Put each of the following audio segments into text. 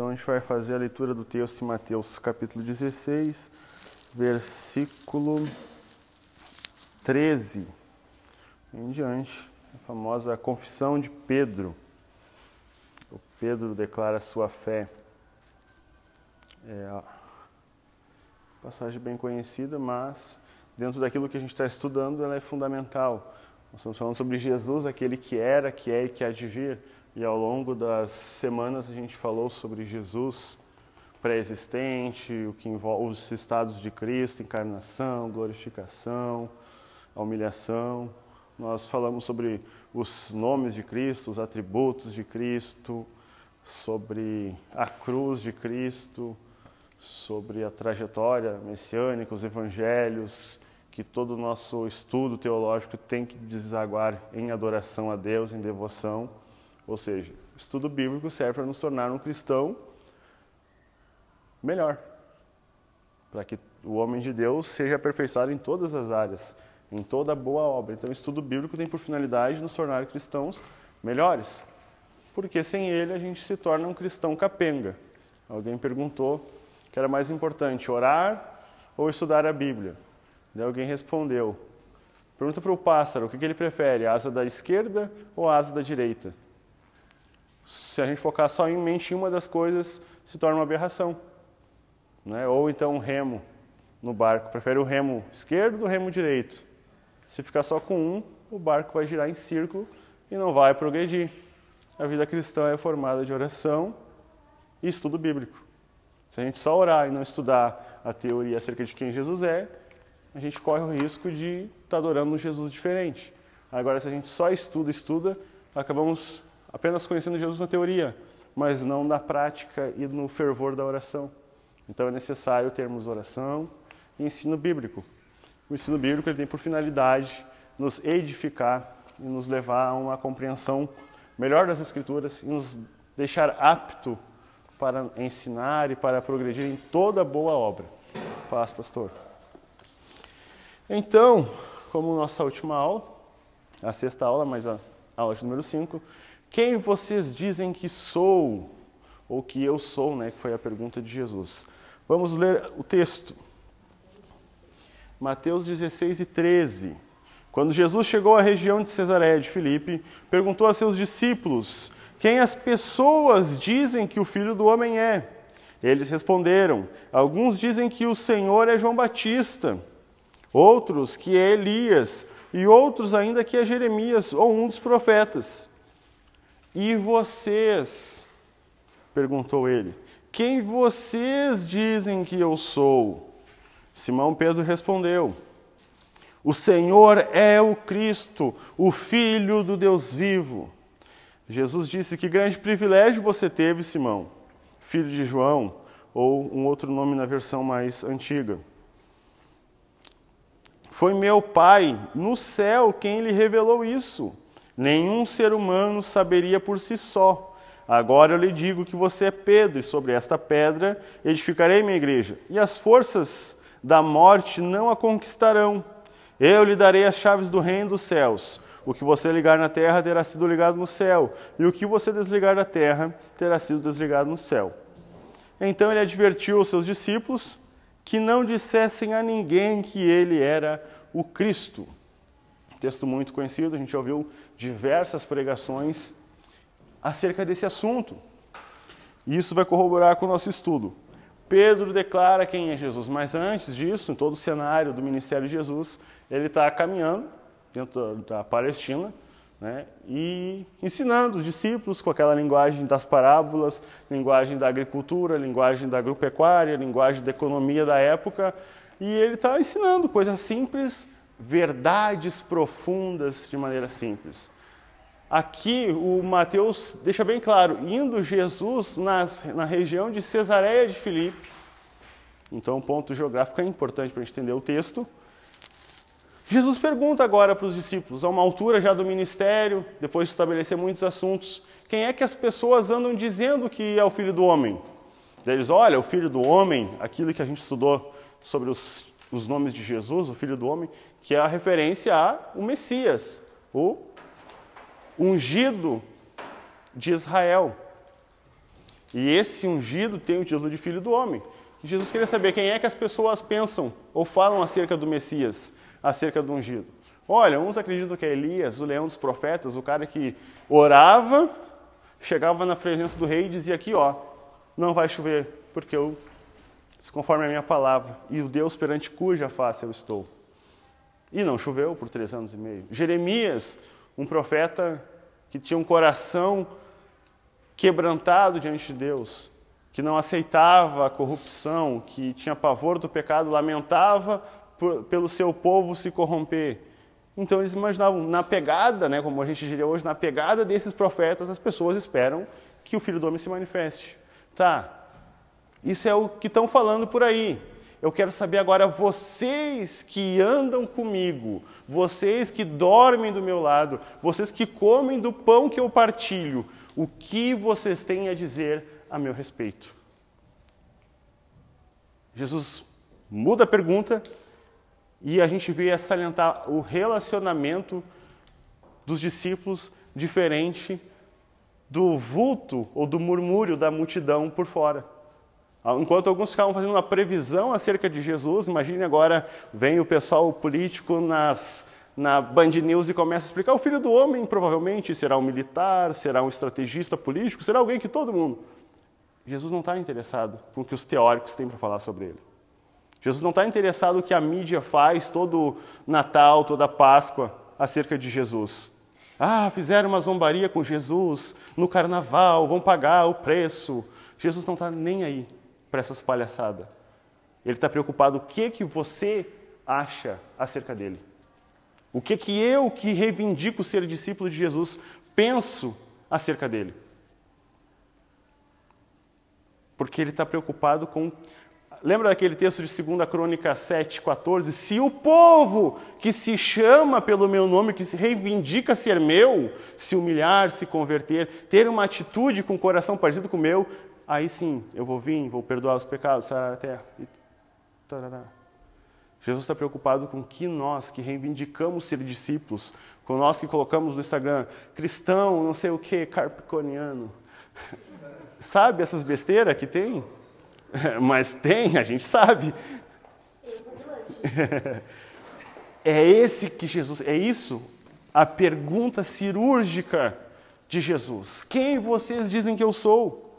Então a gente vai fazer a leitura do texto em Mateus capítulo 16, versículo 13 em diante. A famosa confissão de Pedro. O Pedro declara sua fé. É a passagem bem conhecida, mas dentro daquilo que a gente está estudando, ela é fundamental. Nós estamos falando sobre Jesus, aquele que era, que é e que há de vir. E ao longo das semanas a gente falou sobre Jesus pré-existente, o que envolve os estados de Cristo, encarnação, glorificação, a humilhação. Nós falamos sobre os nomes de Cristo, os atributos de Cristo, sobre a cruz de Cristo, sobre a trajetória messiânica, os evangelhos, que todo o nosso estudo teológico tem que desaguar em adoração a Deus, em devoção. Ou seja, o estudo bíblico serve para nos tornar um cristão melhor, para que o homem de Deus seja aperfeiçoado em todas as áreas, em toda boa obra. Então, o estudo bíblico tem por finalidade nos tornar cristãos melhores, porque sem ele a gente se torna um cristão capenga. Alguém perguntou que era mais importante, orar ou estudar a Bíblia? Daí alguém respondeu: pergunta para o pássaro o que, ele prefere, asa da esquerda ou asa da direita? Se a gente focar só em mente uma das coisas, se torna uma aberração. Né? Ou então um remo no barco. Prefere o remo esquerdo ou o remo direito? Se ficar só com um, o barco vai girar em círculo e não vai progredir. A vida cristã é formada de oração e estudo bíblico. Se a gente só orar e não estudar a teoria acerca de quem Jesus é, a gente corre o risco de estar tá adorando um Jesus diferente. Agora, se a gente só estuda, estuda, acabamos apenas conhecendo Jesus na teoria, mas não na prática e no fervor da oração. Então é necessário termos oração e ensino bíblico. O ensino bíblico ele tem por finalidade nos edificar e nos levar a uma compreensão melhor das Escrituras e nos deixar apto para ensinar e para progredir em toda boa obra. Paz, pastor. Então, como nossa última aula, a sexta aula, mas a aula de número 5, quem vocês dizem que sou? Ou que eu sou, né? Que foi a pergunta de Jesus. Vamos ler o texto. Mateus 16 e 13. Quando Jesus chegou à região de Cesareia de Filipe, perguntou a seus discípulos: Quem as pessoas dizem que o filho do homem é? Eles responderam: Alguns dizem que o Senhor é João Batista, outros que é Elias, e outros ainda que é Jeremias ou um dos profetas. E vocês? perguntou ele. Quem vocês dizem que eu sou? Simão Pedro respondeu: O Senhor é o Cristo, o Filho do Deus vivo. Jesus disse: Que grande privilégio você teve, Simão, filho de João, ou um outro nome na versão mais antiga. Foi meu Pai no céu quem lhe revelou isso. Nenhum ser humano saberia por si só. Agora eu lhe digo que você é Pedro, e sobre esta pedra edificarei minha igreja, e as forças da morte não a conquistarão. Eu lhe darei as chaves do reino dos céus. O que você ligar na terra terá sido ligado no céu, e o que você desligar da terra terá sido desligado no céu. Então ele advertiu os seus discípulos que não dissessem a ninguém que ele era o Cristo. Texto muito conhecido, a gente já ouviu diversas pregações acerca desse assunto. E isso vai corroborar com o nosso estudo. Pedro declara quem é Jesus, mas antes disso, em todo o cenário do ministério de Jesus, ele está caminhando dentro da Palestina né, e ensinando os discípulos com aquela linguagem das parábolas, linguagem da agricultura, linguagem da agropecuária, linguagem da economia da época, e ele está ensinando coisas simples verdades profundas de maneira simples. Aqui o Mateus deixa bem claro, indo Jesus nas, na região de Cesareia de Filipe, então o ponto geográfico é importante para a gente entender o texto. Jesus pergunta agora para os discípulos, a uma altura já do ministério, depois de estabelecer muitos assuntos, quem é que as pessoas andam dizendo que é o filho do homem? Eles, olha, o filho do homem, aquilo que a gente estudou sobre os, os nomes de Jesus, o filho do homem, que é a referência a o Messias, o ungido de Israel. E esse ungido tem o título de filho do homem. Jesus queria saber quem é que as pessoas pensam ou falam acerca do Messias, acerca do ungido. Olha, uns acreditam que é Elias, o leão dos profetas, o cara que orava, chegava na presença do rei e dizia aqui, ó, não vai chover, porque eu, conforme a minha palavra, e o Deus perante cuja face eu estou. E não choveu por três anos e meio. Jeremias, um profeta que tinha um coração quebrantado diante de Deus, que não aceitava a corrupção, que tinha pavor do pecado, lamentava por, pelo seu povo se corromper. Então eles imaginavam, na pegada, né, como a gente diria hoje, na pegada desses profetas, as pessoas esperam que o Filho do Homem se manifeste. Tá, isso é o que estão falando por aí. Eu quero saber agora, vocês que andam comigo, vocês que dormem do meu lado, vocês que comem do pão que eu partilho, o que vocês têm a dizer a meu respeito? Jesus muda a pergunta e a gente vê a salientar o relacionamento dos discípulos diferente do vulto ou do murmúrio da multidão por fora. Enquanto alguns ficavam fazendo uma previsão acerca de Jesus, imagine agora, vem o pessoal político nas, na Band News e começa a explicar: o filho do homem provavelmente será um militar, será um estrategista político, será alguém que todo mundo. Jesus não está interessado com o que os teóricos têm para falar sobre ele. Jesus não está interessado no que a mídia faz todo Natal, toda Páscoa acerca de Jesus. Ah, fizeram uma zombaria com Jesus no carnaval, vão pagar o preço. Jesus não está nem aí para essas palhaçadas. Ele está preocupado o que, que você acha acerca dele. O que, que eu, que reivindico ser discípulo de Jesus, penso acerca dele. Porque ele está preocupado com. Lembra daquele texto de 2 Crônica 7, 14? Se o povo que se chama pelo meu nome, que se reivindica ser meu, se humilhar, se converter, ter uma atitude com o coração parecido com o meu, aí sim eu vou vir, vou perdoar os pecados, sarar a terra. E tarará. Jesus está preocupado com que nós que reivindicamos ser discípulos, com nós que colocamos no Instagram cristão, não sei o que, carpiconiano. Sabe essas besteiras que tem? Mas tem, a gente sabe. É esse que Jesus, é isso a pergunta cirúrgica de Jesus. Quem vocês dizem que eu sou?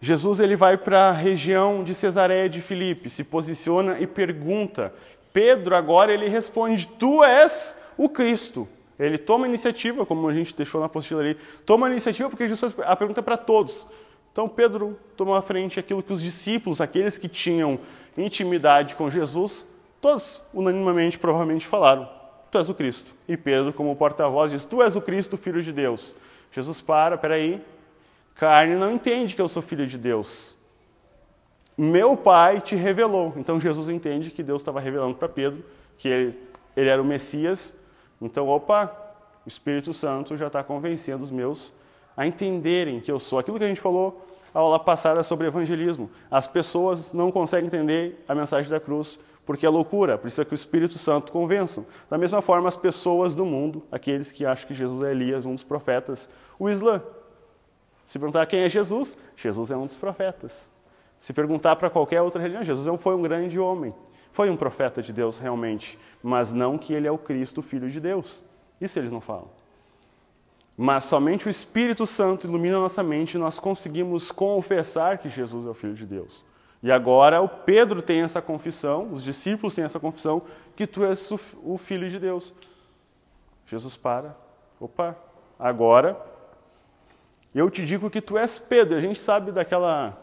Jesus ele vai para a região de Cesareia de Filipe, se posiciona e pergunta. Pedro agora ele responde: Tu és o Cristo. Ele toma iniciativa, como a gente deixou na apostila ali, toma iniciativa porque Jesus a pergunta é para todos. Então Pedro tomou à frente aquilo que os discípulos, aqueles que tinham intimidade com Jesus, todos unanimamente provavelmente falaram: Tu és o Cristo. E Pedro, como porta-voz, diz: Tu és o Cristo, filho de Deus. Jesus para, peraí, Carne não entende que eu sou filho de Deus. Meu pai te revelou. Então Jesus entende que Deus estava revelando para Pedro que ele, ele era o Messias. Então, opa, o Espírito Santo já está convencendo os meus a entenderem que eu sou. Aquilo que a gente falou a aula passada sobre evangelismo. As pessoas não conseguem entender a mensagem da cruz porque é loucura, precisa que o Espírito Santo convença. Da mesma forma, as pessoas do mundo, aqueles que acham que Jesus é Elias, um dos profetas, o Islã, se perguntar quem é Jesus, Jesus é um dos profetas. Se perguntar para qualquer outra religião, Jesus foi um grande homem. Foi um profeta de Deus realmente, mas não que ele é o Cristo, filho de Deus. Isso eles não falam. Mas somente o Espírito Santo ilumina nossa mente e nós conseguimos confessar que Jesus é o Filho de Deus. E agora o Pedro tem essa confissão, os discípulos têm essa confissão, que tu és o Filho de Deus. Jesus para. Opa, agora eu te digo que tu és Pedro. A gente sabe daquela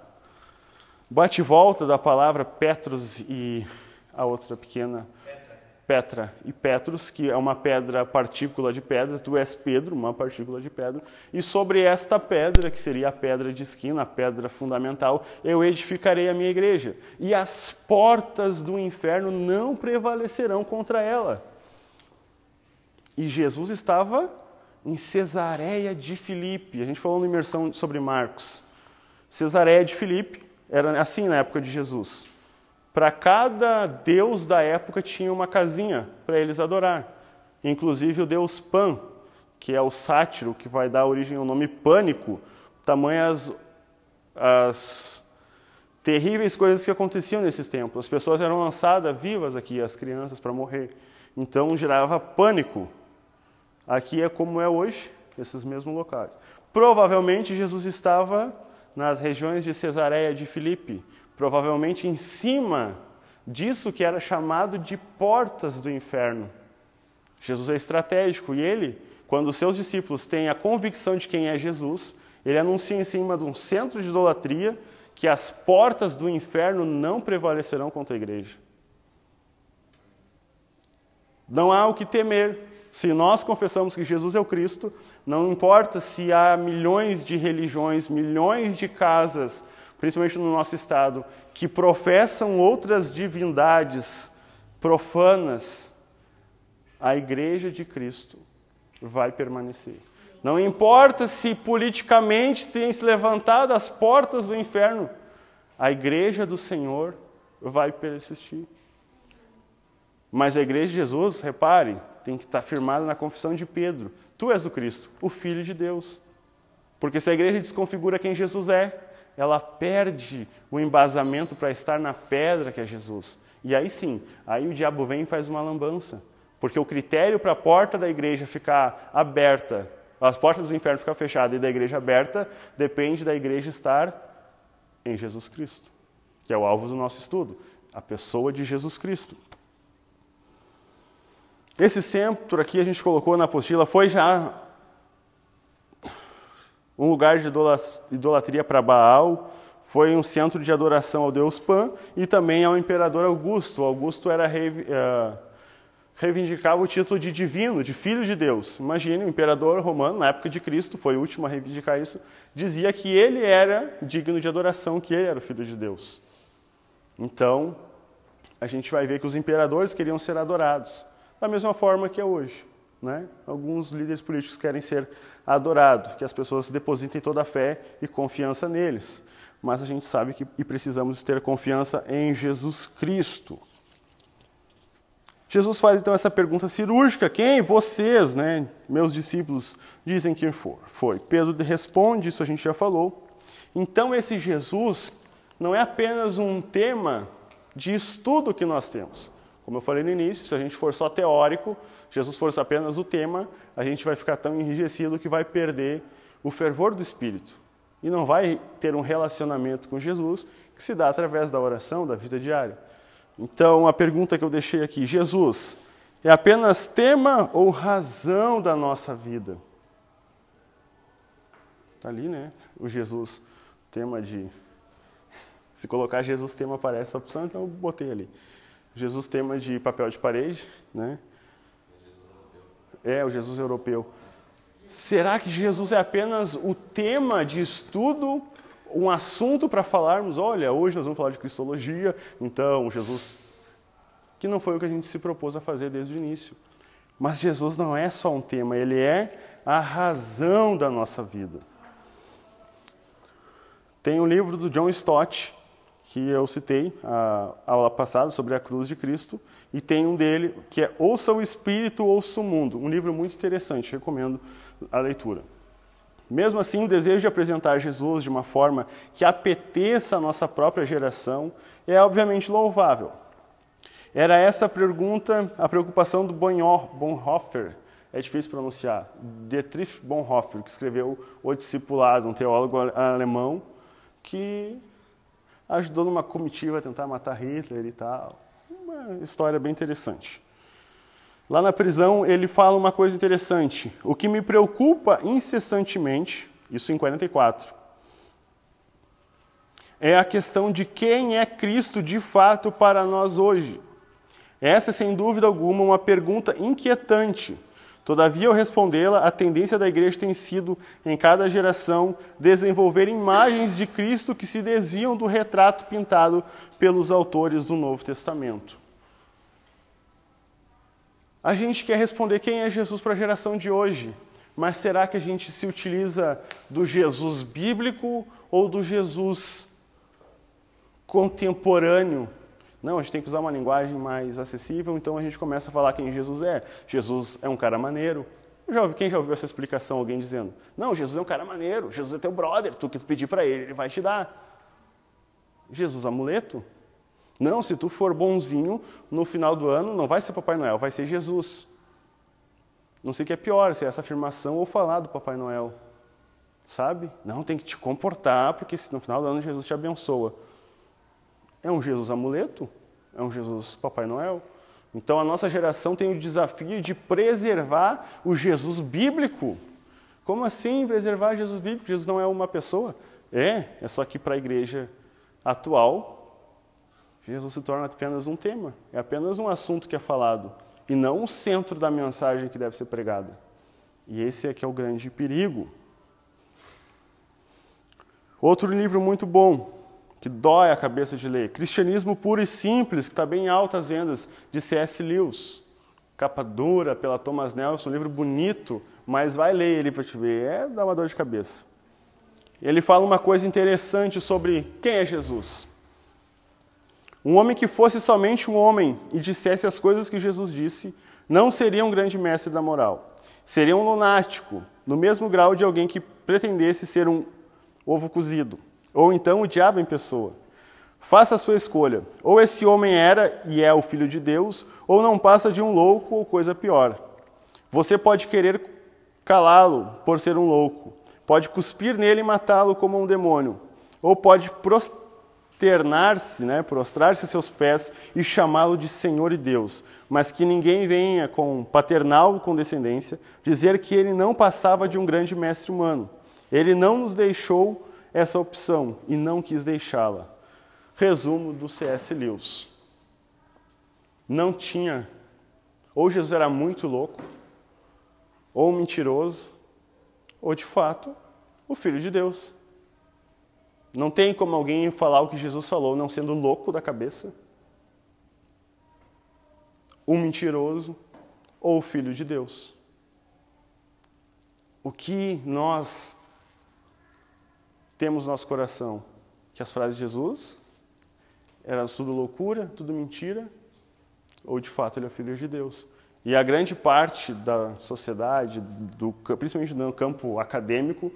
bate-volta da palavra Petros e a outra pequena Petra. Petra e Petros, que é uma pedra partícula de pedra. Tu és Pedro, uma partícula de pedra. E sobre esta pedra, que seria a pedra de esquina, a pedra fundamental, eu edificarei a minha igreja. E as portas do inferno não prevalecerão contra ela. E Jesus estava em Cesareia de Filipe. A gente falou na imersão sobre Marcos. Cesareia de Filipe era assim na época de Jesus. Para cada deus da época tinha uma casinha para eles adorar. Inclusive o deus Pan, que é o sátiro que vai dar origem ao nome Pânico, tamanhas as terríveis coisas que aconteciam nesses tempos. As pessoas eram lançadas vivas aqui, as crianças, para morrer. Então gerava pânico. Aqui é como é hoje, esses mesmos locais. Provavelmente Jesus estava nas regiões de Cesareia de Filipe, provavelmente em cima disso que era chamado de portas do inferno. Jesus é estratégico e ele, quando os seus discípulos têm a convicção de quem é Jesus, ele anuncia em cima de um centro de idolatria que as portas do inferno não prevalecerão contra a igreja. Não há o que temer. Se nós confessamos que Jesus é o Cristo, não importa se há milhões de religiões, milhões de casas, principalmente no nosso estado, que professam outras divindades profanas, a igreja de Cristo vai permanecer. Não importa se politicamente têm se levantado as portas do inferno, a igreja do Senhor vai persistir. Mas a igreja de Jesus, repare, tem que estar firmada na confissão de Pedro: Tu és o Cristo, o Filho de Deus. Porque se a igreja desconfigura quem Jesus é, ela perde o embasamento para estar na pedra que é Jesus. E aí sim, aí o diabo vem e faz uma lambança. Porque o critério para a porta da igreja ficar aberta as portas do inferno ficam fechadas e da igreja aberta depende da igreja estar em Jesus Cristo, que é o alvo do nosso estudo, a pessoa de Jesus Cristo. Esse centro aqui a gente colocou na apostila foi já um lugar de idolatria para Baal, foi um centro de adoração ao deus Pan e também ao imperador Augusto. Augusto era uh, reivindicava o título de divino, de filho de Deus. Imagine, o imperador romano, na época de Cristo, foi o último a reivindicar isso, dizia que ele era digno de adoração, que ele era o filho de Deus. Então, a gente vai ver que os imperadores queriam ser adorados, da mesma forma que é hoje. Né? Alguns líderes políticos querem ser adorados, que as pessoas depositem toda a fé e confiança neles. Mas a gente sabe que e precisamos ter confiança em Jesus Cristo. Jesus faz então essa pergunta cirúrgica: quem vocês, né, meus discípulos, dizem que for? Foi. Pedro responde, isso a gente já falou. Então esse Jesus não é apenas um tema de estudo que nós temos. Como eu falei no início, se a gente for só teórico, Jesus for apenas o tema, a gente vai ficar tão enrijecido que vai perder o fervor do Espírito. E não vai ter um relacionamento com Jesus que se dá através da oração, da vida diária. Então, a pergunta que eu deixei aqui: Jesus é apenas tema ou razão da nossa vida? Está ali, né? O Jesus, tema de. Se colocar Jesus tema aparece essa opção, então eu botei ali. Jesus tema de papel de parede, né? É, o Jesus europeu. Será que Jesus é apenas o tema de estudo um assunto para falarmos, olha, hoje nós vamos falar de cristologia, então Jesus, que não foi o que a gente se propôs a fazer desde o início. Mas Jesus não é só um tema, ele é a razão da nossa vida. Tem um livro do John Stott, que eu citei a aula passada sobre a cruz de Cristo, e tem um dele que é Ouça o Espírito, Ouça o Mundo, um livro muito interessante, recomendo a leitura. Mesmo assim, o desejo de apresentar Jesus de uma forma que apeteça a nossa própria geração é obviamente louvável. Era essa a pergunta, a preocupação do Bonhoeffer, é difícil pronunciar, Dietrich Bonhoeffer, que escreveu O Discipulado, um teólogo alemão que ajudou numa comitiva a tentar matar Hitler e tal. Uma história bem interessante. Lá na prisão, ele fala uma coisa interessante. O que me preocupa incessantemente, isso em 44, é a questão de quem é Cristo de fato para nós hoje. Essa é, sem dúvida alguma, uma pergunta inquietante. Todavia, ao respondê-la, a tendência da igreja tem sido, em cada geração, desenvolver imagens de Cristo que se desviam do retrato pintado pelos autores do Novo Testamento. A gente quer responder quem é Jesus para a geração de hoje, mas será que a gente se utiliza do Jesus bíblico ou do Jesus contemporâneo? Não, a gente tem que usar uma linguagem mais acessível, então a gente começa a falar quem Jesus é. Jesus é um cara maneiro, quem já ouviu essa explicação? Alguém dizendo: Não, Jesus é um cara maneiro, Jesus é teu brother, tu que tu pedir para ele, ele vai te dar. Jesus amuleto? Não, se tu for bonzinho, no final do ano não vai ser Papai Noel, vai ser Jesus. Não sei o que é pior, se é essa afirmação ou falar do Papai Noel. Sabe? Não, tem que te comportar, porque no final do ano Jesus te abençoa. É um Jesus amuleto? É um Jesus Papai Noel? Então a nossa geração tem o desafio de preservar o Jesus bíblico. Como assim preservar Jesus bíblico? Jesus não é uma pessoa? É, é só que para a igreja atual, Jesus se torna apenas um tema, é apenas um assunto que é falado, e não o centro da mensagem que deve ser pregada. E esse é que é o grande perigo. Outro livro muito bom, que dói a cabeça de ler, Cristianismo Puro e Simples, que está bem em altas vendas, de C.S. Lewis. Capa dura pela Thomas Nelson, um livro bonito, mas vai ler ele para te ver, é dá uma dor de cabeça. Ele fala uma coisa interessante sobre quem é Jesus. Um homem que fosse somente um homem e dissesse as coisas que Jesus disse, não seria um grande mestre da moral. Seria um lunático, no mesmo grau de alguém que pretendesse ser um ovo cozido, ou então o diabo em pessoa. Faça a sua escolha. Ou esse homem era e é o filho de Deus, ou não passa de um louco ou coisa pior. Você pode querer calá-lo por ser um louco, pode cuspir nele e matá-lo como um demônio, ou pode prosternar-se, né, prostrar-se a seus pés e chamá-lo de Senhor e Deus, mas que ninguém venha com paternal condescendência dizer que ele não passava de um grande mestre humano. Ele não nos deixou essa opção e não quis deixá-la. Resumo do C.S. Lewis. Não tinha, ou Jesus era muito louco, ou mentiroso, ou de fato, o Filho de Deus. Não tem como alguém falar o que Jesus falou não sendo louco da cabeça, o mentiroso ou o Filho de Deus. O que nós temos no nosso coração? Que as frases de Jesus eram tudo loucura, tudo mentira, ou de fato ele é Filho de Deus. E a grande parte da sociedade, do, principalmente no campo acadêmico,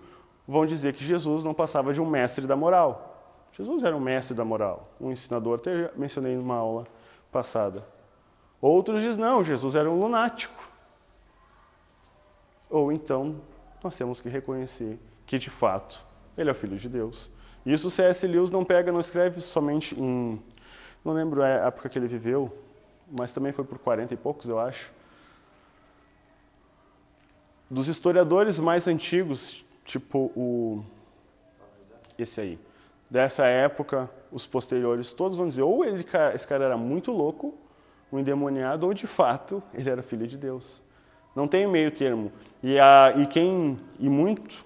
vão dizer que Jesus não passava de um mestre da moral. Jesus era um mestre da moral, um ensinador, até mencionei numa aula passada. Outros dizem, não, Jesus era um lunático. Ou então, nós temos que reconhecer que, de fato, ele é o Filho de Deus. Isso C.S. Lewis não pega, não escreve somente em. Não lembro a época que ele viveu, mas também foi por 40 e poucos, eu acho. Dos historiadores mais antigos, tipo o. Esse aí. Dessa época, os posteriores, todos vão dizer: ou ele, esse cara era muito louco, um endemoniado, ou de fato ele era filho de Deus. Não tem meio termo. E, a, e quem. E muito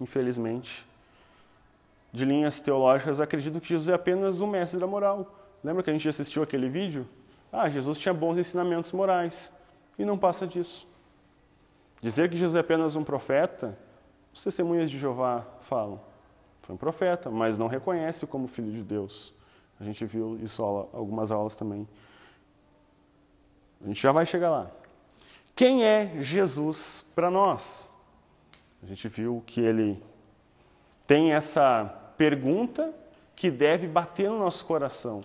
infelizmente, de linhas teológicas acreditam que Jesus é apenas um mestre da moral. Lembra que a gente assistiu aquele vídeo? Ah, Jesus tinha bons ensinamentos morais. E não passa disso. Dizer que Jesus é apenas um profeta, os testemunhas de Jeová falam. Foi um profeta, mas não reconhece como filho de Deus. A gente viu isso algumas aulas também. A gente já vai chegar lá. Quem é Jesus para nós? A gente viu que ele tem essa pergunta que deve bater no nosso coração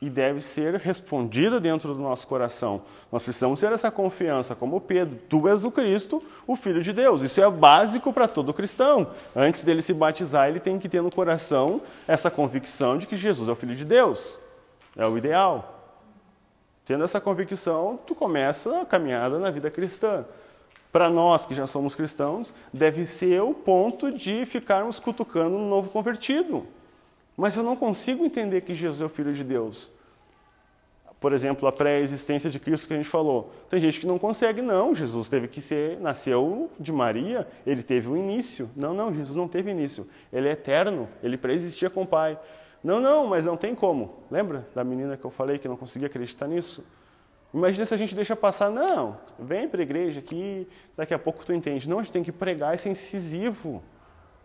e deve ser respondida dentro do nosso coração. Nós precisamos ter essa confiança, como Pedro: Tu és o Cristo, o Filho de Deus. Isso é básico para todo cristão. Antes dele se batizar, ele tem que ter no coração essa convicção de que Jesus é o Filho de Deus. É o ideal. Tendo essa convicção, tu começa a caminhada na vida cristã para nós que já somos cristãos, deve ser o ponto de ficarmos cutucando um novo convertido. Mas eu não consigo entender que Jesus é o Filho de Deus. Por exemplo, a pré-existência de Cristo que a gente falou. Tem gente que não consegue, não. Jesus teve que ser, nasceu de Maria, ele teve um início. Não, não, Jesus não teve início. Ele é eterno, ele pré-existia com o Pai. Não, não, mas não tem como. Lembra da menina que eu falei que não conseguia acreditar nisso? Imagina se a gente deixa passar, não, vem para a igreja aqui, daqui a pouco tu entende. Não, a gente tem que pregar, isso é incisivo.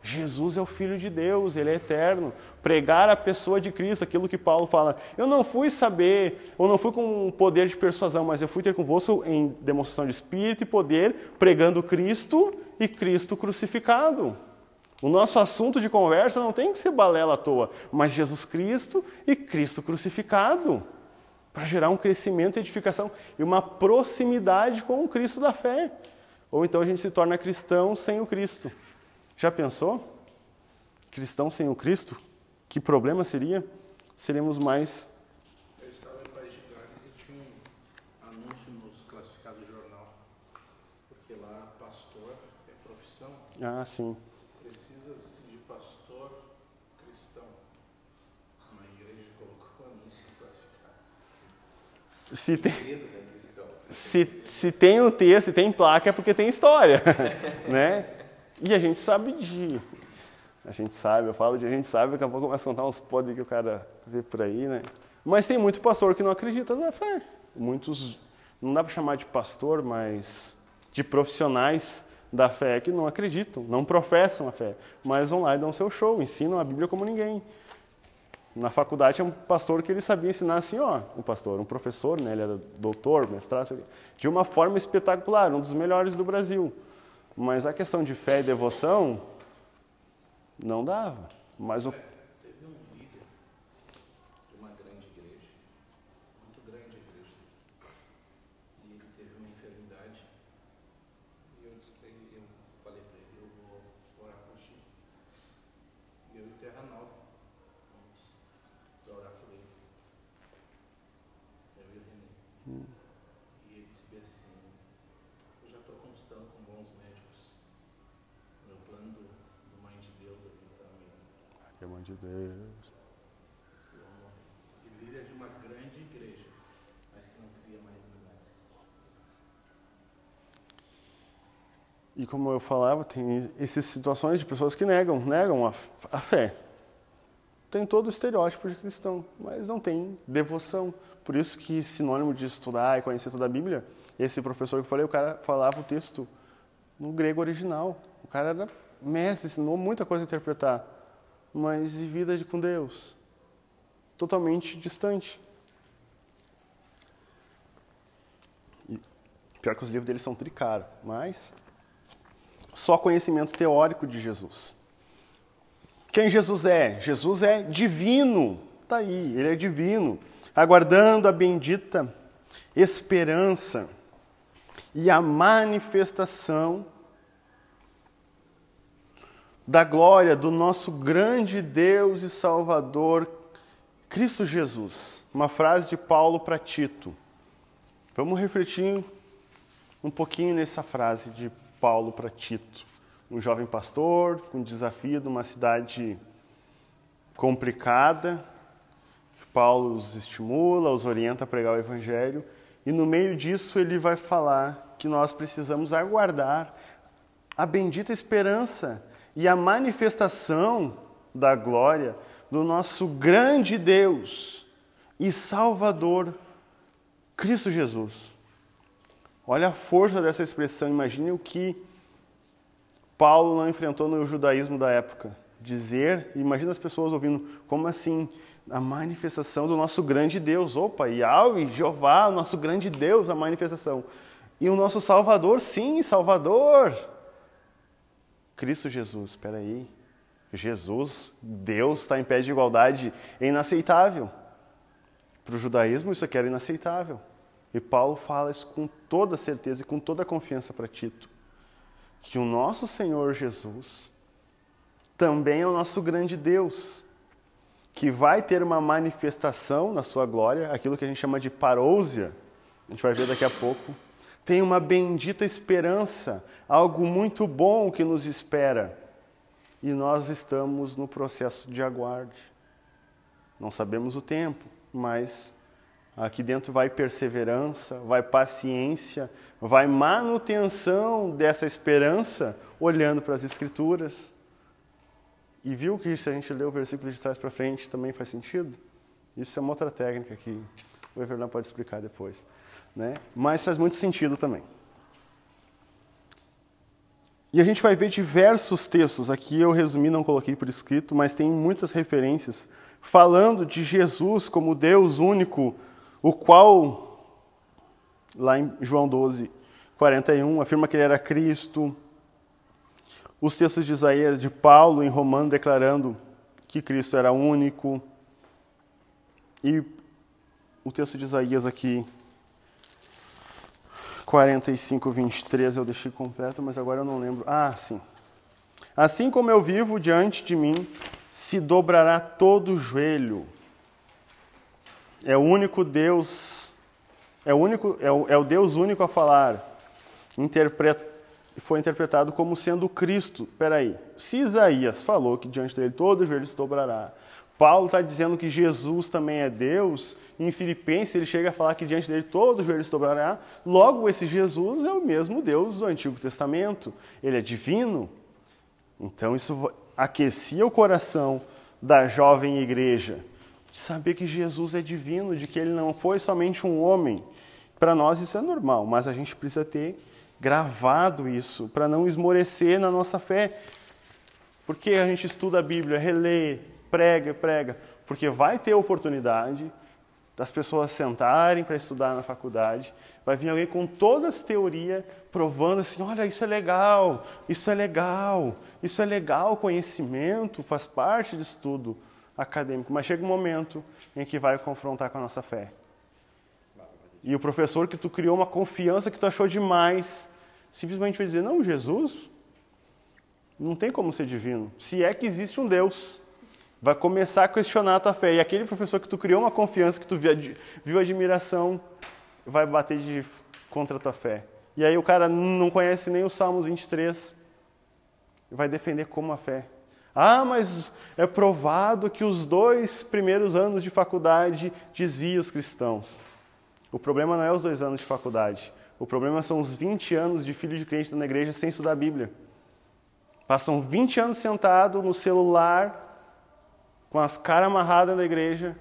Jesus é o Filho de Deus, ele é eterno. Pregar a pessoa de Cristo, aquilo que Paulo fala. Eu não fui saber, ou não fui com poder de persuasão, mas eu fui ter convosco em demonstração de espírito e poder, pregando Cristo e Cristo crucificado. O nosso assunto de conversa não tem que ser balela à toa, mas Jesus Cristo e Cristo crucificado. Para gerar um crescimento, edificação e uma proximidade com o Cristo da fé. Ou então a gente se torna cristão sem o Cristo. Já pensou? Cristão sem o Cristo? Que problema seria? Seríamos mais. Eu estava em País de Gales e tinha um anúncio nos classificados do jornal. Porque lá, pastor é profissão. Ah, sim. Precisa-se de pastor cristão. Uma igreja colocou o anúncio no classificado. Se tem, se, se tem o texto, se tem placa, é porque tem história. né? E a gente sabe de. A gente sabe, eu falo de a gente sabe, daqui a pouco começa a contar uns podres que o cara vê por aí, né? Mas tem muito pastor que não acredita na fé. Muitos, não dá para chamar de pastor, mas de profissionais da fé que não acreditam, não professam a fé, mas vão lá e dão seu show, ensinam a Bíblia como ninguém. Na faculdade tinha um pastor que ele sabia ensinar assim, ó, um pastor, um professor, né, ele era doutor, mestrado, de uma forma espetacular, um dos melhores do Brasil. Mas a questão de fé e devoção não dava. Mas o Teve um líder de uma grande igreja, muito grande a igreja, e ele teve uma enfermidade. E eu disse pra ele, eu falei para ele, eu vou orar por ti. E eu e o Terranal, vamos pra orar por ele. Eu e o René. E ele disse bem assim, eu já estou constando com bons médicos. Meu plano do, do Mãe de Deus aqui está me Pelo amor de Deus. e líder de uma grande igreja, mas que não cria mais milagres. E como eu falava, tem essas situações de pessoas que negam, negam a, a fé. Tem todo o estereótipo de cristão, mas não tem devoção. Por isso que sinônimo de estudar e conhecer toda a Bíblia, esse professor que eu falei, o cara falava o texto no grego original. O cara era mestre, ensinou muita coisa a interpretar, mas e vida com Deus? Totalmente distante. E pior que os livros dele são tricaros, mas só conhecimento teórico de Jesus. Quem Jesus é? Jesus é divino. Está aí, ele é divino, aguardando a bendita esperança e a manifestação da glória do nosso grande Deus e Salvador, Cristo Jesus. Uma frase de Paulo para Tito. Vamos refletir um pouquinho nessa frase de Paulo para Tito. Um jovem pastor com desafio de uma cidade complicada. Paulo os estimula, os orienta a pregar o evangelho, e no meio disso ele vai falar que nós precisamos aguardar a bendita esperança e a manifestação da glória do nosso grande Deus e Salvador, Cristo Jesus. Olha a força dessa expressão, imagine o que Paulo não enfrentou no judaísmo da época. Dizer, imagina as pessoas ouvindo, como assim? A manifestação do nosso grande Deus. Opa, Yahweh, Jeová, o nosso grande Deus, a manifestação. E o nosso Salvador, sim, Salvador. Cristo Jesus, espera aí. Jesus, Deus, está em pé de igualdade, é inaceitável. Para o judaísmo isso aqui era inaceitável. E Paulo fala isso com toda certeza e com toda confiança para Tito. Que o nosso Senhor Jesus também é o nosso grande Deus, que vai ter uma manifestação na sua glória, aquilo que a gente chama de parousia, a gente vai ver daqui a pouco. Tem uma bendita esperança, algo muito bom que nos espera. E nós estamos no processo de aguarde. Não sabemos o tempo, mas aqui dentro vai perseverança, vai paciência, vai manutenção dessa esperança, olhando para as Escrituras. E viu que se a gente ler o versículo de trás para frente também faz sentido? Isso é uma outra técnica que o Everlan pode explicar depois. Né? Mas faz muito sentido também. E a gente vai ver diversos textos, aqui eu resumi, não coloquei por escrito, mas tem muitas referências falando de Jesus como Deus único, o qual, lá em João 12, 41, afirma que ele era Cristo. Os textos de Isaías, de Paulo em Romano, declarando que Cristo era único. E o texto de Isaías aqui, 45, 23, eu deixei completo, mas agora eu não lembro. Ah, sim. Assim como eu vivo diante de mim, se dobrará todo o joelho. É o único Deus, é o, único, é o, é o Deus único a falar. Interpret, foi interpretado como sendo Cristo. Peraí, se Isaías falou que diante dele todo joelho se dobrará, Paulo está dizendo que Jesus também é Deus, em Filipenses ele chega a falar que diante dele todo joelho se dobrará, logo esse Jesus é o mesmo Deus do Antigo Testamento, ele é divino. Então isso aquecia o coração da jovem igreja, saber que Jesus é divino, de que ele não foi somente um homem. Para nós isso é normal, mas a gente precisa ter gravado isso para não esmorecer na nossa fé. Porque a gente estuda a Bíblia, relê, prega, prega, porque vai ter oportunidade das pessoas sentarem para estudar na faculdade, vai vir alguém com todas as teorias provando assim, olha, isso é legal, isso é legal, isso é legal, conhecimento faz parte do estudo acadêmico, mas chega um momento em que vai confrontar com a nossa fé. E o professor que tu criou uma confiança que tu achou demais, simplesmente vai dizer, não, Jesus não tem como ser divino, se é que existe um Deus vai começar a questionar a tua fé. E aquele professor que tu criou uma confiança, que tu viu admiração, vai bater de, contra a tua fé. E aí o cara não conhece nem o Salmos 23, vai defender como a fé. Ah, mas é provado que os dois primeiros anos de faculdade desviam os cristãos. O problema não é os dois anos de faculdade. O problema são os 20 anos de filho de crente na igreja sem estudar a Bíblia. Passam 20 anos sentado no celular, com as caras amarradas na igreja,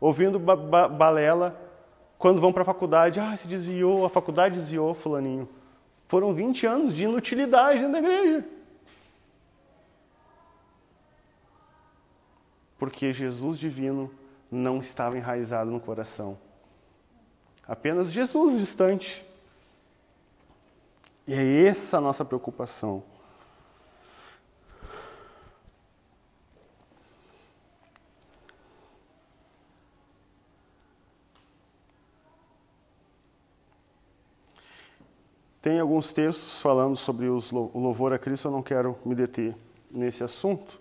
ouvindo ba ba balela, quando vão para a faculdade, ah, se desviou, a faculdade desviou, fulaninho. Foram 20 anos de inutilidade da igreja. Porque Jesus divino não estava enraizado no coração. Apenas Jesus distante. E é essa a nossa preocupação. Tem alguns textos falando sobre o louvor a Cristo, eu não quero me deter nesse assunto.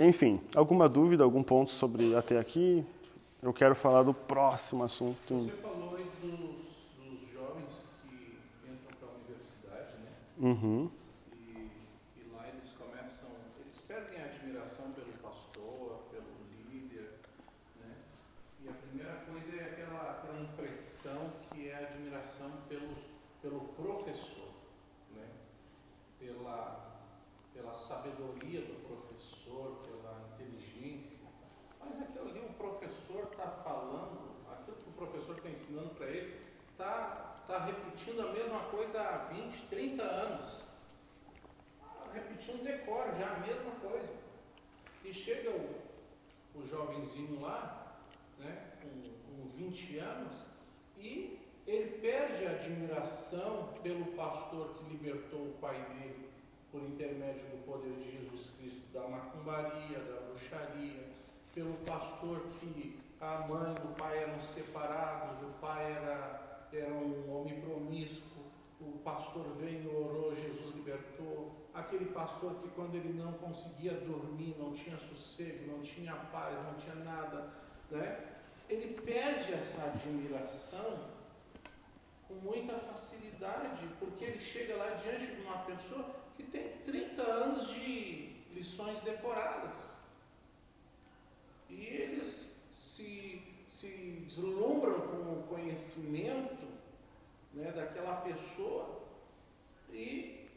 Enfim, alguma dúvida, algum ponto sobre até aqui? Eu quero falar do próximo assunto. Você falou aí dos, dos jovens que entram para a universidade, né? Uhum. 30 anos. Repetindo decora já a mesma coisa. E chega o, o jovenzinho lá, né, com, com 20 anos, e ele perde a admiração pelo pastor que libertou o pai dele por intermédio do poder de Jesus Cristo, da macumbaria, da bruxaria, pelo pastor que a mãe e o pai eram separados, o pai era era um homem promíscuo, o pastor veio, orou, Jesus libertou. Aquele pastor que quando ele não conseguia dormir, não tinha sossego, não tinha paz, não tinha nada, né? Ele perde essa admiração com muita facilidade, porque ele chega lá diante de uma pessoa que tem 30 anos de lições decoradas. E eles se, se deslumbram com o conhecimento né, daquela pessoa e,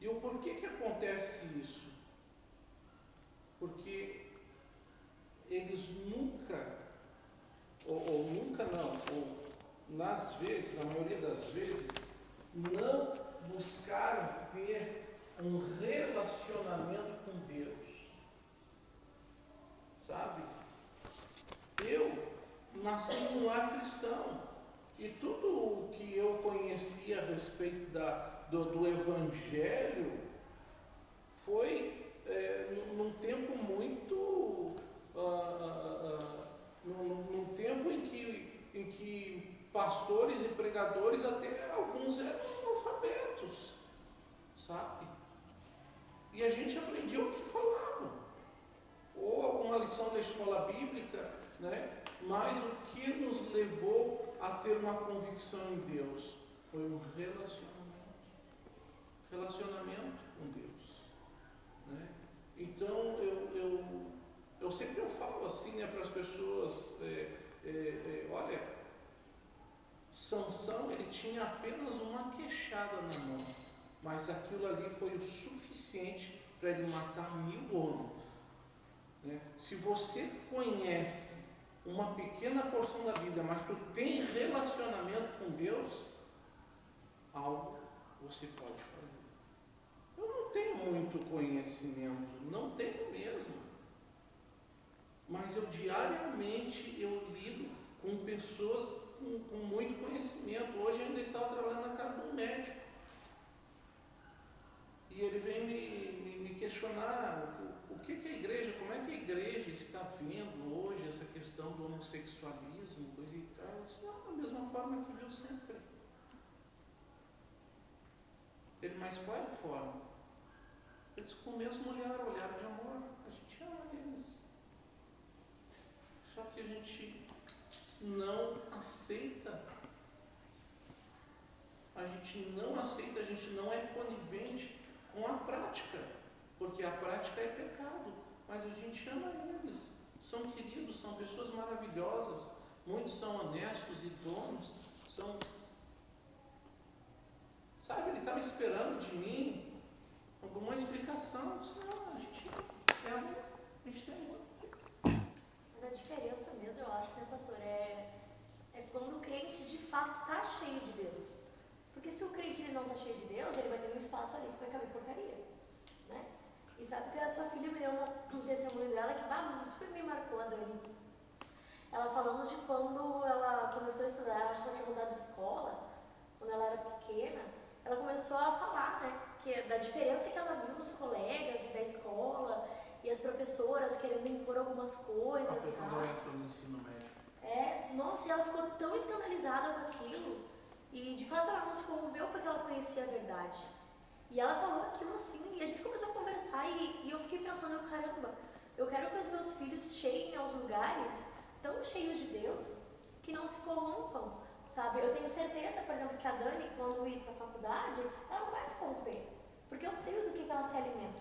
e o porquê que acontece isso? Porque eles nunca, ou, ou nunca não, ou nas vezes, na maioria das vezes, não buscaram ter um relacionamento com Deus. Sabe? Eu nasci num lar cristão e tudo o que eu conhecia a respeito da, do, do Evangelho foi é, num tempo muito. Uh, uh, uh, num, num, tempo em que, em que pastores e pregadores, até alguns eram analfabetos, sabe? E a gente aprendia o que falavam. Ou alguma lição da escola bíblica, né? mas o que nos levou a ter uma convicção em Deus foi um relacionamento. Relacionamento com Deus. Né? Então eu, eu, eu sempre eu falo assim né, para as pessoas, é, é, é, olha, Sansão ele tinha apenas uma queixada na mão, mas aquilo ali foi o suficiente para ele matar mil homens. Né? Se você conhece uma pequena porção da Bíblia, mas tu tem relacionamento com Deus, algo você pode fazer. Eu não tenho muito conhecimento, não tenho mesmo. Mas eu diariamente eu lido com pessoas com, com muito conhecimento. Hoje eu ainda estava trabalhando na casa de um médico. E ele vem me, me, me questionar o, que, que a igreja, como é que a igreja está vendo hoje essa questão do homossexualismo, e tal. Não, da mesma forma que viu sempre. Ele, mais qual é a forma? Ele disse, com o mesmo olhar, olhar de amor. A gente ama eles. Só que a gente não aceita. A gente não aceita, a gente não é conivente com a prática, porque a prática é pecado, mas a gente ama eles. São queridos, são pessoas maravilhosas, muitos são honestos e donos, são. Sabe, ele estava esperando de mim alguma explicação. Disse, não, a gente é amor, a gente tem amor. Mas a diferença mesmo, eu acho, né, pastor, é, é quando o crente de fato está cheio de Deus. Porque se o crente ele não está cheio de Deus, ele vai ter um espaço ali que vai caber porcaria. E sabe que a sua filha me deu um testemunho dela que bah, super me marcou, a Dani. Ela falando de quando ela começou a estudar, acho que ela tinha mudado de escola, quando ela era pequena, ela começou a falar, né? Que, da diferença que ela viu nos colegas e da escola, e as professoras querendo impor algumas coisas, sabe? É, nossa, e ela ficou tão escandalizada com aquilo e de fato ela não se comoveu porque ela conhecia a verdade. E ela falou aquilo assim, e a gente começou a conversar, e, e eu fiquei pensando, caramba, eu quero que os meus filhos cheguem aos lugares tão cheios de Deus que não se corrompam, sabe? Eu tenho certeza, por exemplo, que a Dani, quando ir para a faculdade, ela não vai se corromper, porque eu sei do que, que ela se alimenta,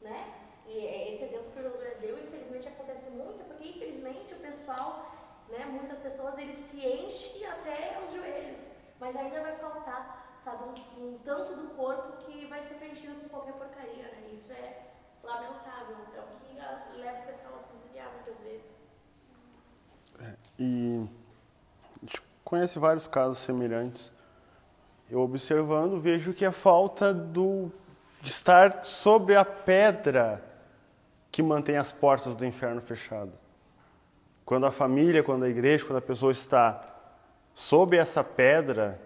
né? E é esse exemplo que o Josué deu, infelizmente, acontece muito, porque infelizmente o pessoal, né, muitas pessoas, eles se enchem até os joelhos mas ainda vai faltar, sabe, um, um tanto do corpo que vai ser preenchido com qualquer porcaria, né? Isso é lamentável, é o que leva o pessoal a se desviar muitas vezes. É, e a gente conhece vários casos semelhantes. Eu observando vejo que a falta do de estar sobre a pedra que mantém as portas do inferno fechadas. Quando a família, quando a igreja, quando a pessoa está sob essa pedra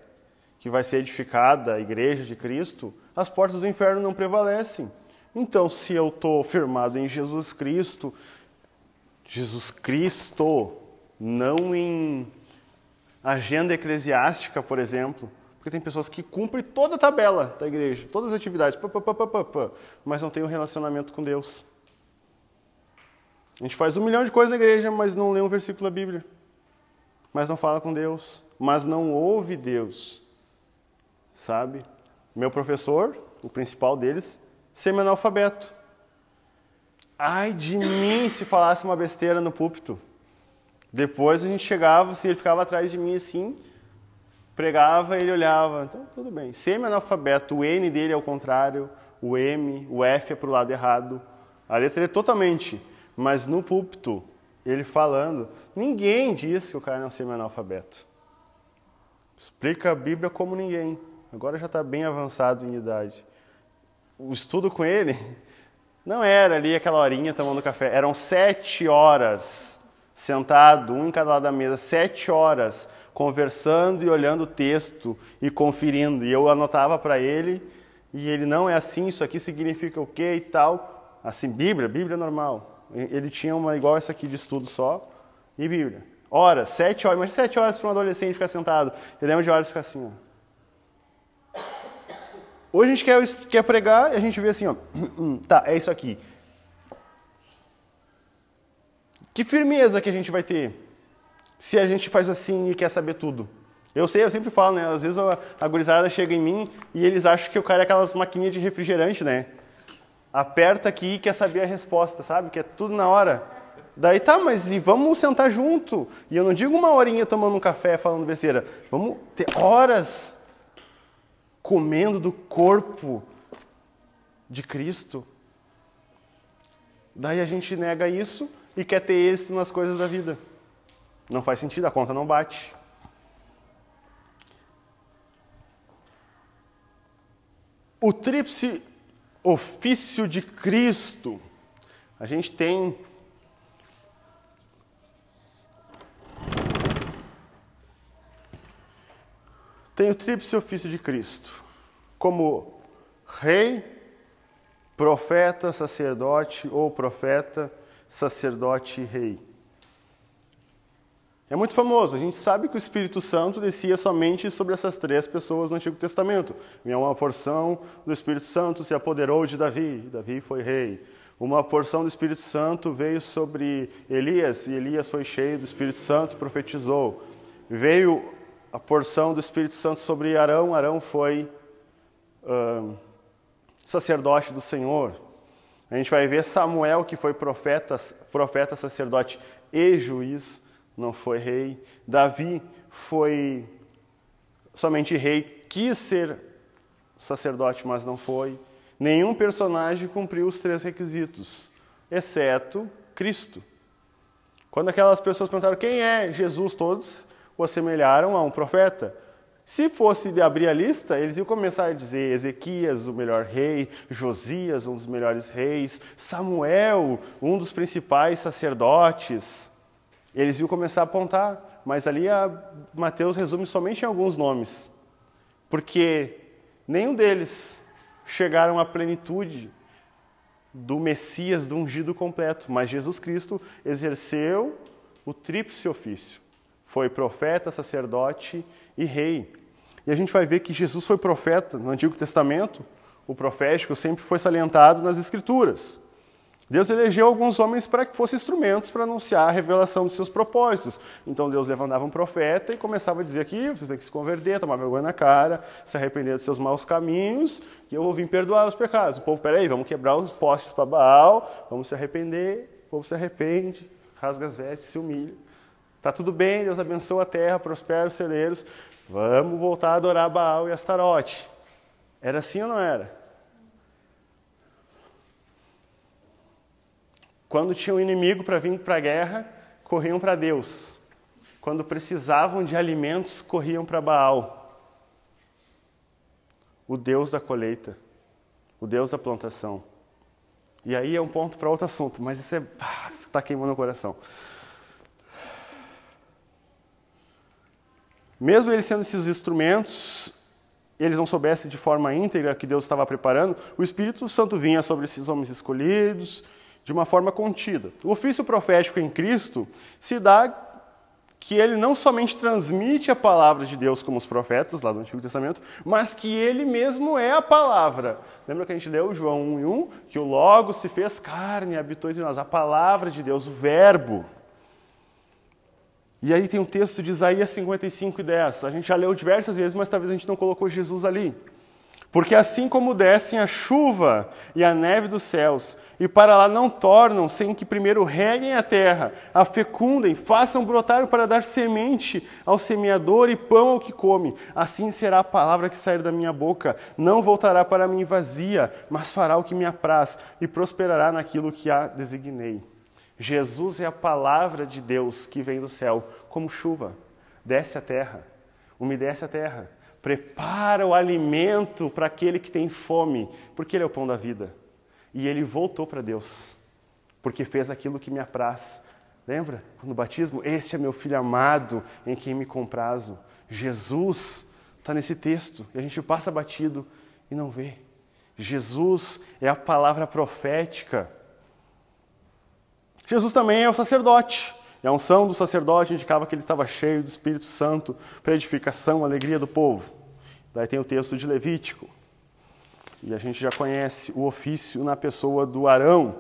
que vai ser edificada, a igreja de Cristo, as portas do inferno não prevalecem. Então, se eu estou firmado em Jesus Cristo, Jesus Cristo, não em agenda eclesiástica, por exemplo, porque tem pessoas que cumprem toda a tabela da igreja, todas as atividades, pá, pá, pá, mas não tem um relacionamento com Deus. A gente faz um milhão de coisas na igreja, mas não lê um versículo da Bíblia mas não fala com Deus, mas não ouve Deus. Sabe? Meu professor, o principal deles, semi-analfabeto. Ai de mim se falasse uma besteira no púlpito. Depois a gente chegava, assim, ele ficava atrás de mim assim, pregava, ele olhava. Então, tudo bem. Semi-analfabeto, o N dele é o contrário, o M, o F é para o lado errado. A letra é totalmente. Mas no púlpito, ele falando, ninguém diz que o cara é um semi-analfabeto. Explica a Bíblia como ninguém. Agora já está bem avançado em idade. O estudo com ele não era ali aquela horinha tomando café, eram sete horas sentado, um em cada lado da mesa, sete horas conversando e olhando o texto e conferindo. E eu anotava para ele e ele não é assim, isso aqui significa o quê e tal. Assim, Bíblia, Bíblia é normal. Ele tinha uma igual essa aqui de estudo só e Bíblia. Horas, sete horas, mas sete horas para um adolescente ficar sentado. Eu lembro de horas ficar assim, ó. Hoje a gente quer, quer pregar e a gente vê assim, ó. Tá, é isso aqui. Que firmeza que a gente vai ter se a gente faz assim e quer saber tudo. Eu sei, eu sempre falo, né? Às vezes a, a gurizada chega em mim e eles acham que o cara é aquelas maquininhas de refrigerante, né? Aperta aqui e quer saber a resposta, sabe? Que é tudo na hora. Daí tá, mas e vamos sentar junto? E eu não digo uma horinha tomando um café falando besteira. Vamos ter horas comendo do corpo de Cristo. Daí a gente nega isso e quer ter êxito nas coisas da vida. Não faz sentido, a conta não bate. O tríplice ofício de Cristo. A gente tem tem o tríplice ofício de Cristo, como rei, profeta, sacerdote ou profeta, sacerdote e rei. É muito famoso. A gente sabe que o Espírito Santo descia somente sobre essas três pessoas no Antigo Testamento. Uma porção do Espírito Santo se apoderou de Davi, Davi foi rei. Uma porção do Espírito Santo veio sobre Elias, e Elias foi cheio do Espírito Santo, profetizou. Veio a porção do Espírito Santo sobre Arão, Arão foi uh, sacerdote do Senhor. A gente vai ver Samuel, que foi profeta, profeta, sacerdote e juiz não foi rei. Davi foi somente rei, quis ser sacerdote, mas não foi. Nenhum personagem cumpriu os três requisitos, exceto Cristo. Quando aquelas pessoas perguntaram quem é Jesus, todos o assemelharam a um profeta. Se fosse de abrir a lista, eles iam começar a dizer Ezequias, o melhor rei, Josias, um dos melhores reis, Samuel, um dos principais sacerdotes. Eles iam começar a apontar, mas ali Mateus resume somente em alguns nomes, porque nenhum deles chegaram à plenitude do Messias, do ungido completo, mas Jesus Cristo exerceu o tríplice ofício. Foi profeta, sacerdote e rei. E a gente vai ver que Jesus foi profeta no Antigo Testamento, o profético sempre foi salientado nas Escrituras. Deus elegeu alguns homens para que fossem instrumentos para anunciar a revelação dos seus propósitos. Então Deus levantava um profeta e começava a dizer aqui, vocês têm que se converter, tomar vergonha na cara, se arrepender dos seus maus caminhos, e eu vou vir perdoar os pecados. O povo, peraí, vamos quebrar os postes para Baal, vamos se arrepender, o povo se arrepende, rasga as vestes, se humilha. Está tudo bem, Deus abençoa a terra, prospera os celeiros, vamos voltar a adorar Baal e Astarote. Era assim ou não era? Quando tinham um inimigo para vir para a guerra, corriam para Deus. Quando precisavam de alimentos, corriam para Baal, o Deus da colheita, o Deus da plantação. E aí é um ponto para outro assunto, mas isso é, está queimando o coração. Mesmo eles sendo esses instrumentos, eles não soubessem de forma íntegra que Deus estava preparando, o Espírito Santo vinha sobre esses homens escolhidos, de uma forma contida. O ofício profético em Cristo se dá que ele não somente transmite a palavra de Deus como os profetas lá do Antigo Testamento, mas que ele mesmo é a palavra. Lembra que a gente leu João 1 e 1? Que o Logo se fez carne e habitou entre nós. A palavra de Deus, o verbo. E aí tem um texto de Isaías 55 e 10. A gente já leu diversas vezes, mas talvez a gente não colocou Jesus ali. Porque assim como descem a chuva e a neve dos céus, e para lá não tornam sem que primeiro reguem a terra, a fecundem, façam brotar para dar semente ao semeador e pão ao que come. Assim será a palavra que sair da minha boca. Não voltará para mim vazia, mas fará o que me apraz e prosperará naquilo que a designei. Jesus é a palavra de Deus que vem do céu, como chuva, desce a terra, umedece a terra prepara o alimento para aquele que tem fome, porque ele é o pão da vida. E ele voltou para Deus, porque fez aquilo que me apraz. Lembra? No batismo, este é meu filho amado, em quem me comprazo. Jesus está nesse texto, e a gente passa batido e não vê. Jesus é a palavra profética. Jesus também é o sacerdote. E a unção do sacerdote indicava que ele estava cheio do Espírito Santo para edificação, alegria do povo. Daí tem o texto de Levítico. E a gente já conhece o ofício na pessoa do Arão,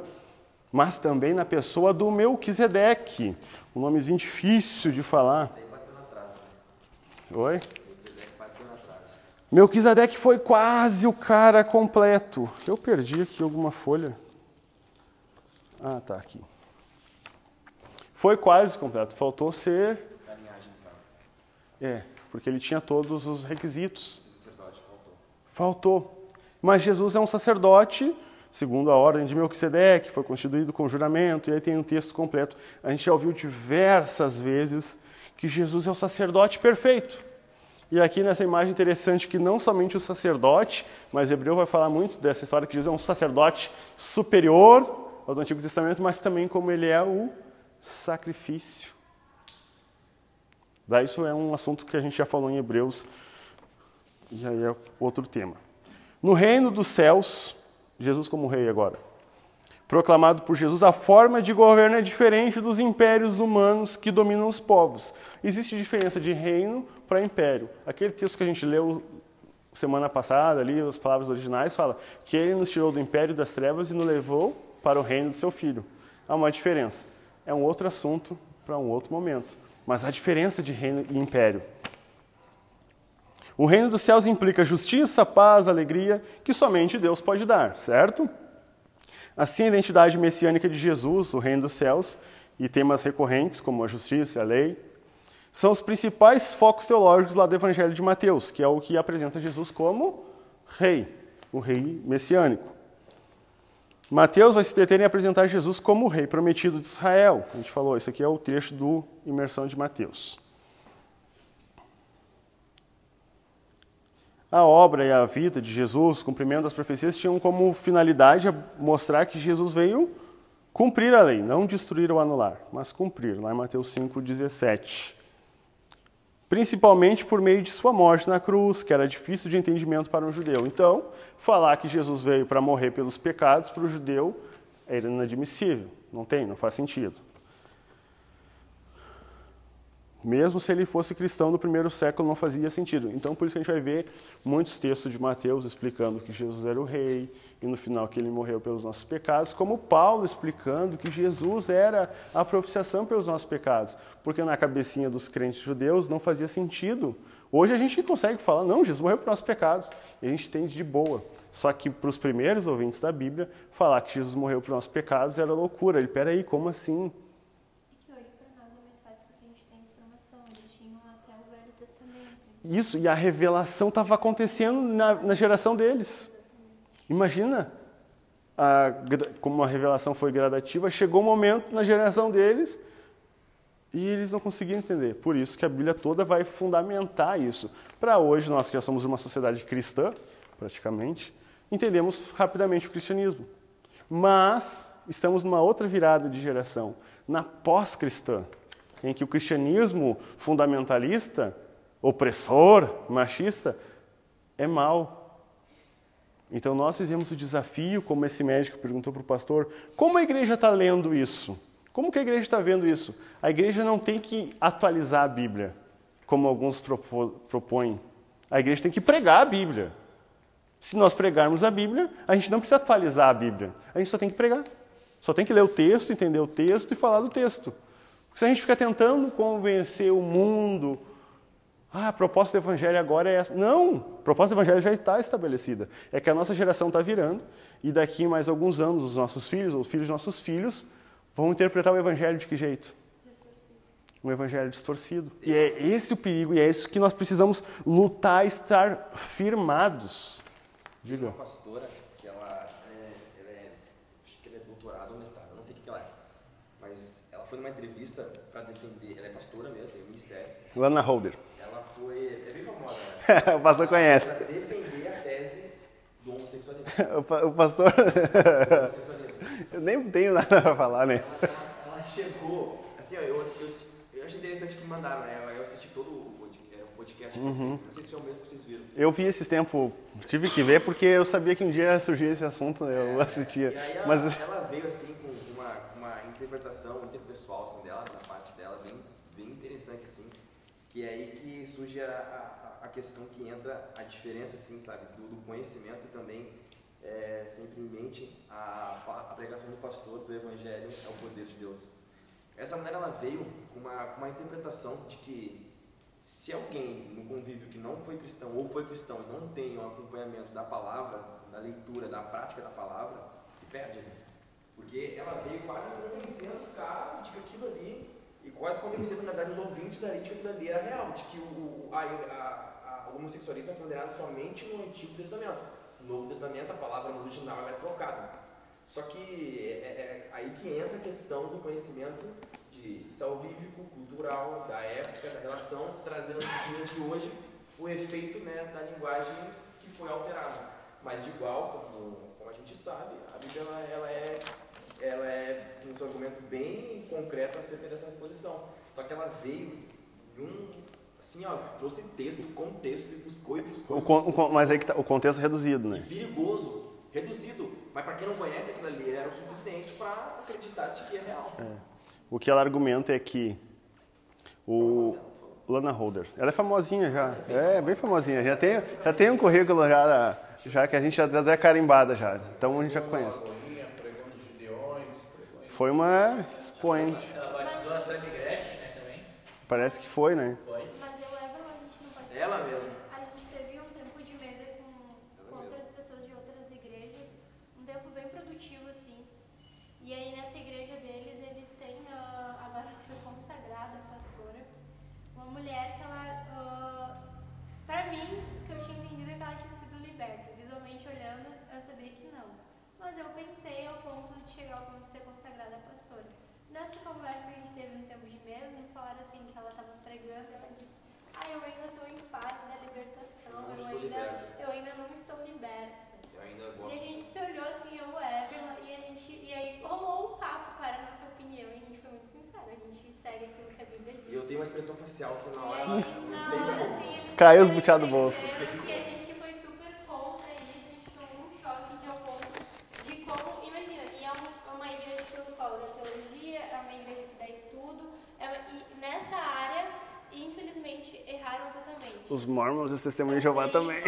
mas também na pessoa do Melquisedeque. Um nomezinho difícil de falar. Oi? Melquisedeque foi quase o cara completo. Eu perdi aqui alguma folha. Ah, tá aqui. Foi quase completo. Faltou ser. É, porque ele tinha todos os requisitos. Faltou. Mas Jesus é um sacerdote, segundo a ordem de Melquisedeque, foi constituído com juramento, e aí tem um texto completo. A gente já ouviu diversas vezes que Jesus é o sacerdote perfeito. E aqui nessa imagem interessante que não somente o sacerdote, mas Hebreu vai falar muito dessa história que Jesus é um sacerdote superior ao do Antigo Testamento, mas também como ele é o sacrifício. Daí isso é um assunto que a gente já falou em Hebreus, e aí é outro tema. No reino dos céus, Jesus como rei agora, proclamado por Jesus, a forma de governo é diferente dos impérios humanos que dominam os povos. Existe diferença de reino para império. Aquele texto que a gente leu semana passada, ali, as palavras originais, fala que ele nos tirou do império das trevas e nos levou para o reino do seu filho. Há uma diferença. É um outro assunto para um outro momento. Mas há diferença de reino e império. O reino dos céus implica justiça, paz, alegria, que somente Deus pode dar, certo? Assim, a identidade messiânica de Jesus, o reino dos céus, e temas recorrentes como a justiça e a lei, são os principais focos teológicos lá do Evangelho de Mateus, que é o que apresenta Jesus como rei, o rei messiânico. Mateus vai se deter em apresentar Jesus como o rei prometido de Israel. A gente falou, isso aqui é o trecho do Imersão de Mateus. A obra e a vida de Jesus, cumprimento das profecias, tinham como finalidade mostrar que Jesus veio cumprir a lei, não destruir ou anular, mas cumprir, lá em Mateus 5,17 principalmente por meio de sua morte na cruz, que era difícil de entendimento para um judeu. Então, falar que Jesus veio para morrer pelos pecados para o judeu era inadmissível. Não tem, não faz sentido. Mesmo se ele fosse cristão do primeiro século, não fazia sentido. Então, por isso que a gente vai ver muitos textos de Mateus explicando que Jesus era o rei, e no final que ele morreu pelos nossos pecados, como Paulo explicando que Jesus era a propiciação pelos nossos pecados, porque na cabecinha dos crentes judeus não fazia sentido. Hoje a gente consegue falar, não, Jesus morreu pelos nossos pecados, e a gente entende de boa. Só que para os primeiros ouvintes da Bíblia, falar que Jesus morreu pelos nossos pecados era loucura. Ele, peraí, como assim? Isso, e a revelação estava acontecendo na, na, geração deles. Imagina a, como a revelação foi gradativa, chegou um momento na geração deles e eles não conseguiam entender. Por isso que a Bíblia toda vai fundamentar isso. Para hoje, nós que já somos uma sociedade cristã, praticamente, entendemos rapidamente o cristianismo. Mas estamos numa outra virada de geração, na pós-cristã, em que o cristianismo fundamentalista opressor, machista, é mal. Então nós fizemos o desafio, como esse médico perguntou para o pastor, como a igreja está lendo isso? Como que a igreja está vendo isso? A igreja não tem que atualizar a Bíblia, como alguns propõem. A igreja tem que pregar a Bíblia. Se nós pregarmos a Bíblia, a gente não precisa atualizar a Bíblia. A gente só tem que pregar. Só tem que ler o texto, entender o texto e falar do texto. Porque se a gente ficar tentando convencer o mundo, ah, a proposta do Evangelho agora é essa. Não! A proposta do Evangelho já está estabelecida. É que a nossa geração está virando e daqui mais alguns anos os nossos filhos, ou os filhos dos nossos filhos, vão interpretar o Evangelho de que jeito? Um Evangelho distorcido. E é esse o perigo e é isso que nós precisamos lutar e estar firmados. Diga. Uma pastora que ela é, ela é, acho que ela é doutorado ou mestrado, não sei o que ela é. Mas ela foi numa entrevista para defender, ela é pastora mesmo, tem um ministério. Lana Holder. o pastor conhece. Para defender a tese do homossexualismo. O, pa- o pastor. Homossexualismo. Eu nem tenho nada pra falar, né? ela, ela- ela chegou, assim, ó, eu, eu, eu achei interessante que mandaram, né? Eu, eu assisti todo o é, podcast, Uhum. não sei se foi o mesmo que vocês viram. Eu vi esses tempos, tive que ver porque eu sabia que um dia ia surgir esse assunto, eu assistia. E aí ela, Mas ela veio assim com uma, uma interpretação interpessoal assim, dela, da parte dela, bem, bem interessante assim, que é aí que surge a, a questão que entra a diferença assim, sabe, do, do conhecimento e também é, sempre em mente a, a pregação do pastor do evangelho é o poder de Deus. Essa mulher ela veio com uma, com uma interpretação de que se alguém no convívio que não foi cristão ou foi cristão e não tem um acompanhamento da palavra, da leitura, da prática da palavra, se perde. né? Porque ela veio quase convencendo os caras de que aquilo ali, e quase convencendo, na verdade, os ouvintes ali de que aquilo ali era real, de que o, o, a, a, homossexualismo é condenado somente no Antigo Testamento. No Novo Testamento, a palavra no original é trocada. Só que é, é- é aí que entra a questão do conhecimento de salvífico, cultural, da época, da relação, trazendo nos dias de hoje o efeito né, da linguagem que foi alterada. Mas de igual, como, como a gente sabe, a Bíblia ela, ela é, ela é um argumento bem concreto acerca dessa posição. Só que ela veio em um, assim, ó, trouxe texto, contexto, e buscou e buscou. o, e buscou. o mas aí que tá, o contexto reduzido, né? perigoso, reduzido. Mas para quem não conhece aquilo ali, era o suficiente para acreditar de que é real. O que ela argumenta é que o Lana Holder, ela é famosinha já, é bem famosinha, já tem, já tem um currículo já, já que a gente já já é carimbada já, então a gente já conhece. Foi uma expoente, Ela batizou a Gretchen, né, também. parece que foi, né? Foi. Mas eu levo, a gente não pode Ela esquecer. mesmo. A gente teve um tempo de mesa com, Ela com mesmo. outras pessoas de outras igrejas, um tempo bem produtivo, assim. E aí nessa igreja deles, eles têm, ah, agora que foi consagrada a pastora, uma mulher que ela, ah, pra mim, o que eu tinha entendido é que ela tinha sido liberta. Visualmente olhando, eu sabia que não. Mas eu pensei ao ponto de chegar ao ponto de ser consagrada a pastora. Nessa conversa que a gente teve no tempo de mesa, eles falaram assim que ela estava pregando, ela disse, ah, eu ainda estou em fase da libertação, Não eu estou ainda, liberta." eu ainda não estou liberta. Eu ainda E a gosto gente disso. se olhou assim, eu, o Evelyn, e a gente, e aí rolou um papo qual era a nossa opinião, e a gente foi muito sincero, a gente segue aquilo que a Bíblia diz. Eu uma facial que na hora aí, ela não na tem hora, como. assim, Caiu os buteados do bolso. entenderam que a gente foi super contra isso, a gente tomou um choque de ao ponto de como, imagina, e é um- é uma igreja que eu falo da teologia, é uma igreja que dá estudo, é uma- e nessa área, infelizmente, erraram totalmente. Os Mormons e os Testemunhos de Jeová também.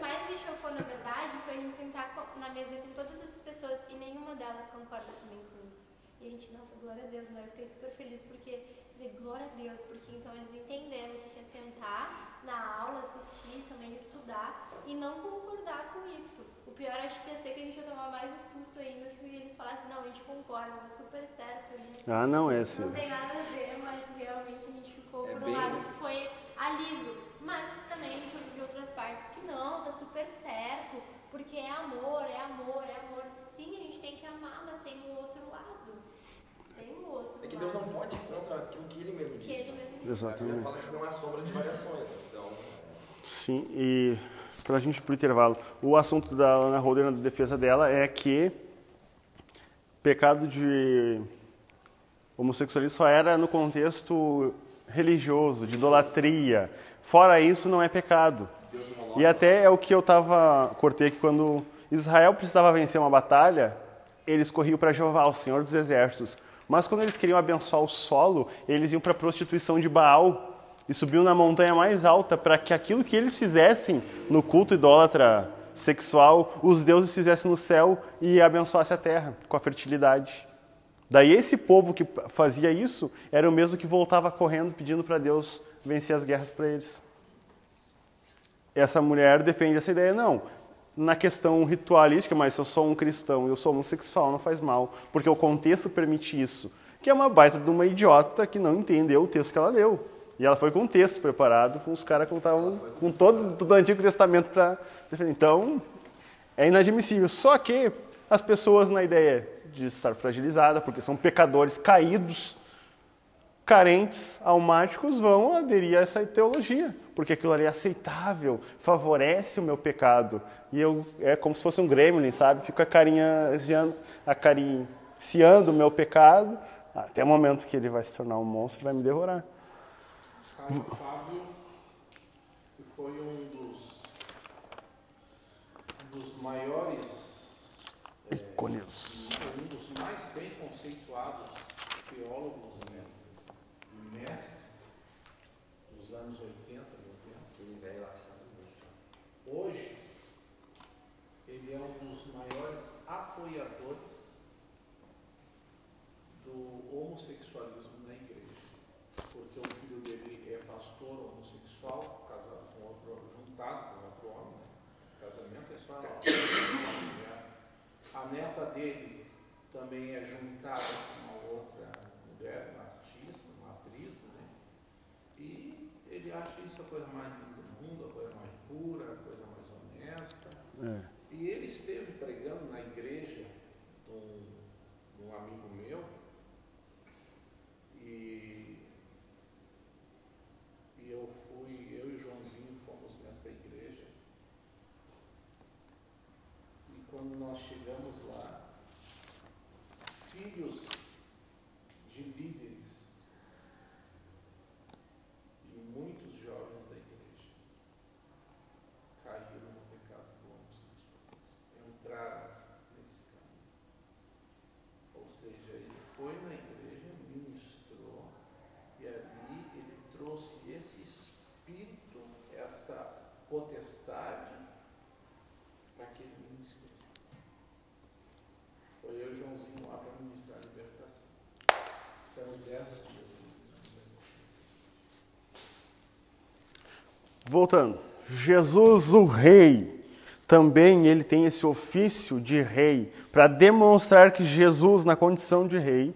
Mais me chocou, na verdade, foi a gente sentar co- na mesa com todas essas pessoas e nenhuma delas concorda também com isso. E a gente, nossa, glória a Deus, né? Eu fiquei super feliz porque, falei, glória a Deus, porque então eles entenderam o que é sentar na aula, assistir, também estudar e não concordar com isso. O pior acho que ia ser que a gente ia tomar mais um susto ainda se eles falassem, não, a gente concorda, tá super certo isso. Ah, não, é assim. Não tem nada a ver, mas realmente a gente ficou É por um bem- lado que foi alívio. Mas também a gente ouviu de outras partes que não, tá super certo, porque é amor, é amor, é amor. Sim, a gente tem que amar, mas tem um outro lado. Tem um outro É que lado. Deus não pode ir contra aquilo que ele mesmo Que disse. ele né? mesmo A Exatamente. fala que não há sombra de variações. Então, Sim, e pra gente ir pro intervalo, o assunto da Ana Holder na defesa dela é que pecado de homossexualismo só era no contexto religioso, de idolatria. Fora isso, não é pecado. E até é o que eu tava cortei que quando Israel precisava vencer uma batalha, eles corriam para Jeová, o Senhor dos Exércitos. Mas quando eles queriam abençoar o solo, eles iam para a prostituição de Baal e subiam na montanha mais alta para que aquilo que eles fizessem no culto idólatra sexual, os deuses fizessem no céu e abençoasse a terra com a fertilidade. Daí esse povo que fazia isso era o mesmo que voltava correndo pedindo para Deus vencer as guerras para eles. Essa mulher defende essa ideia, não. Na questão ritualística, mas se eu sou um cristão eu sou homossexual, não faz mal, porque o contexto permite isso. Que é uma baita de uma idiota que não entendeu o texto que ela leu. E ela foi com um texto preparado, com os caras que estavam com todo, todo o Antigo Testamento para defender. Então, é inadmissível. Só que as pessoas, na ideia de estar fragilizada, porque são pecadores caídos, carentes almáticos vão aderir a essa teologia, porque aquilo ali é aceitável, favorece o meu pecado. E eu é como se fosse um gremlin, sabe? Fico acarinhando, acariciando o meu pecado, até o momento que ele vai se tornar um monstro e vai me devorar. Caio Fábio, que foi um dos, dos maiores, Ícones. um dos mais bem conceituados teólogos e mestres dos anos 80, 90. Aquele velho lá, sabe? Hoje, ele é um dos maiores apoiadores do homossexualismo na igreja. Porque o filho dele é pastor homossexual, casado com outro, juntado com outro homem. né? Casamento é só uma mulher. A neta dele também é juntada com uma outra mulher, uma artista, uma atriz, né? E ele acha isso a coisa mais linda do mundo, a coisa mais pura, a coisa mais honesta. É. E ele esteve pregando na igreja de um, de um amigo meu e, e eu fui, eu e o Joãozinho fomos nessa igreja e quando nós chegamos lá, filhos de líderes e muitos jovens da igreja caíram no pecado do homossexualismo, entraram nesse caminho. Ou seja, ele foi na igreja, ministrou, e ali ele trouxe esse espírito, essa potestade para aquele ministério. Foi eu e o Joãozinho lá para ministrar a libertação. Ficamos 10 dias ministrando a libertação. Voltando, Jesus o rei, também ele tem esse ofício de rei para demonstrar que Jesus na condição de rei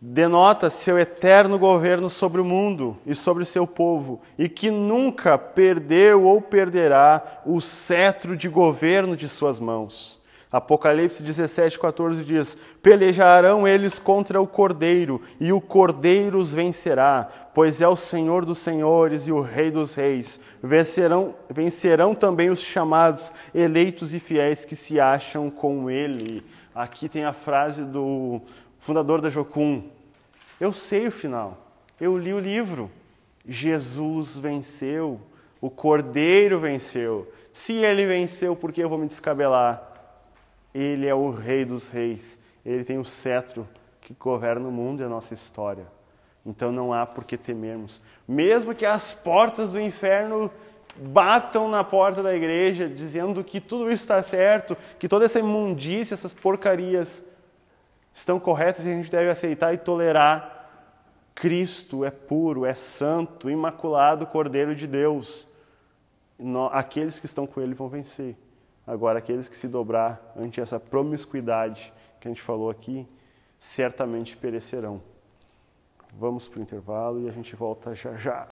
denota seu eterno governo sobre o mundo e sobre seu povo e que nunca perdeu ou perderá o cetro de governo de suas mãos. Apocalipse 17, 14 diz: Pelejarão eles contra o cordeiro, e o cordeiro os vencerá, pois é o Senhor dos senhores e o Rei dos reis. Vencerão, vencerão também os chamados, eleitos e fiéis que se acham com ele. Aqui tem a frase do fundador da Jocum: Eu sei o final, eu li o livro. Jesus venceu, o cordeiro venceu. Se ele venceu, por que eu vou me descabelar? Ele é o Rei dos Reis. Ele tem o cetro que governa o mundo e a nossa história. Então não há por que temermos. Mesmo que as portas do inferno batam na porta da igreja, dizendo que tudo isso está certo, que toda essa imundícia, essas porcarias estão corretas e a gente deve aceitar e tolerar. Cristo é puro, é santo, imaculado Cordeiro de Deus. Aqueles que estão com Ele vão vencer. Agora, aqueles que se dobrar ante essa promiscuidade que a gente falou aqui, certamente perecerão. Vamos para o intervalo e a gente volta já já.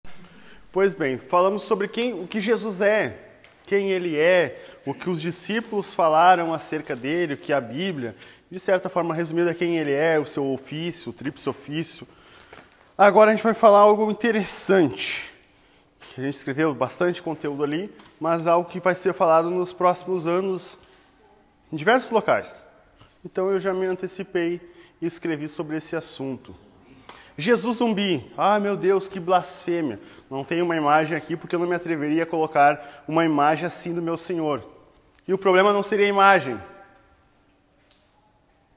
Pois bem, falamos sobre quem, o que Jesus é, quem ele é, o que os discípulos falaram acerca dele, o que a Bíblia, de certa forma resumida, quem ele é, o seu ofício, o tríplice ofício. Agora a gente vai falar algo interessante. A gente escreveu bastante conteúdo ali, mas algo que vai ser falado nos próximos anos em diversos locais. Então eu já me antecipei e escrevi sobre esse assunto. Jesus zumbi. Ah, meu Deus, que blasfêmia. Não tem uma imagem aqui porque eu não me atreveria a colocar uma imagem assim do meu Senhor. E o problema não seria a imagem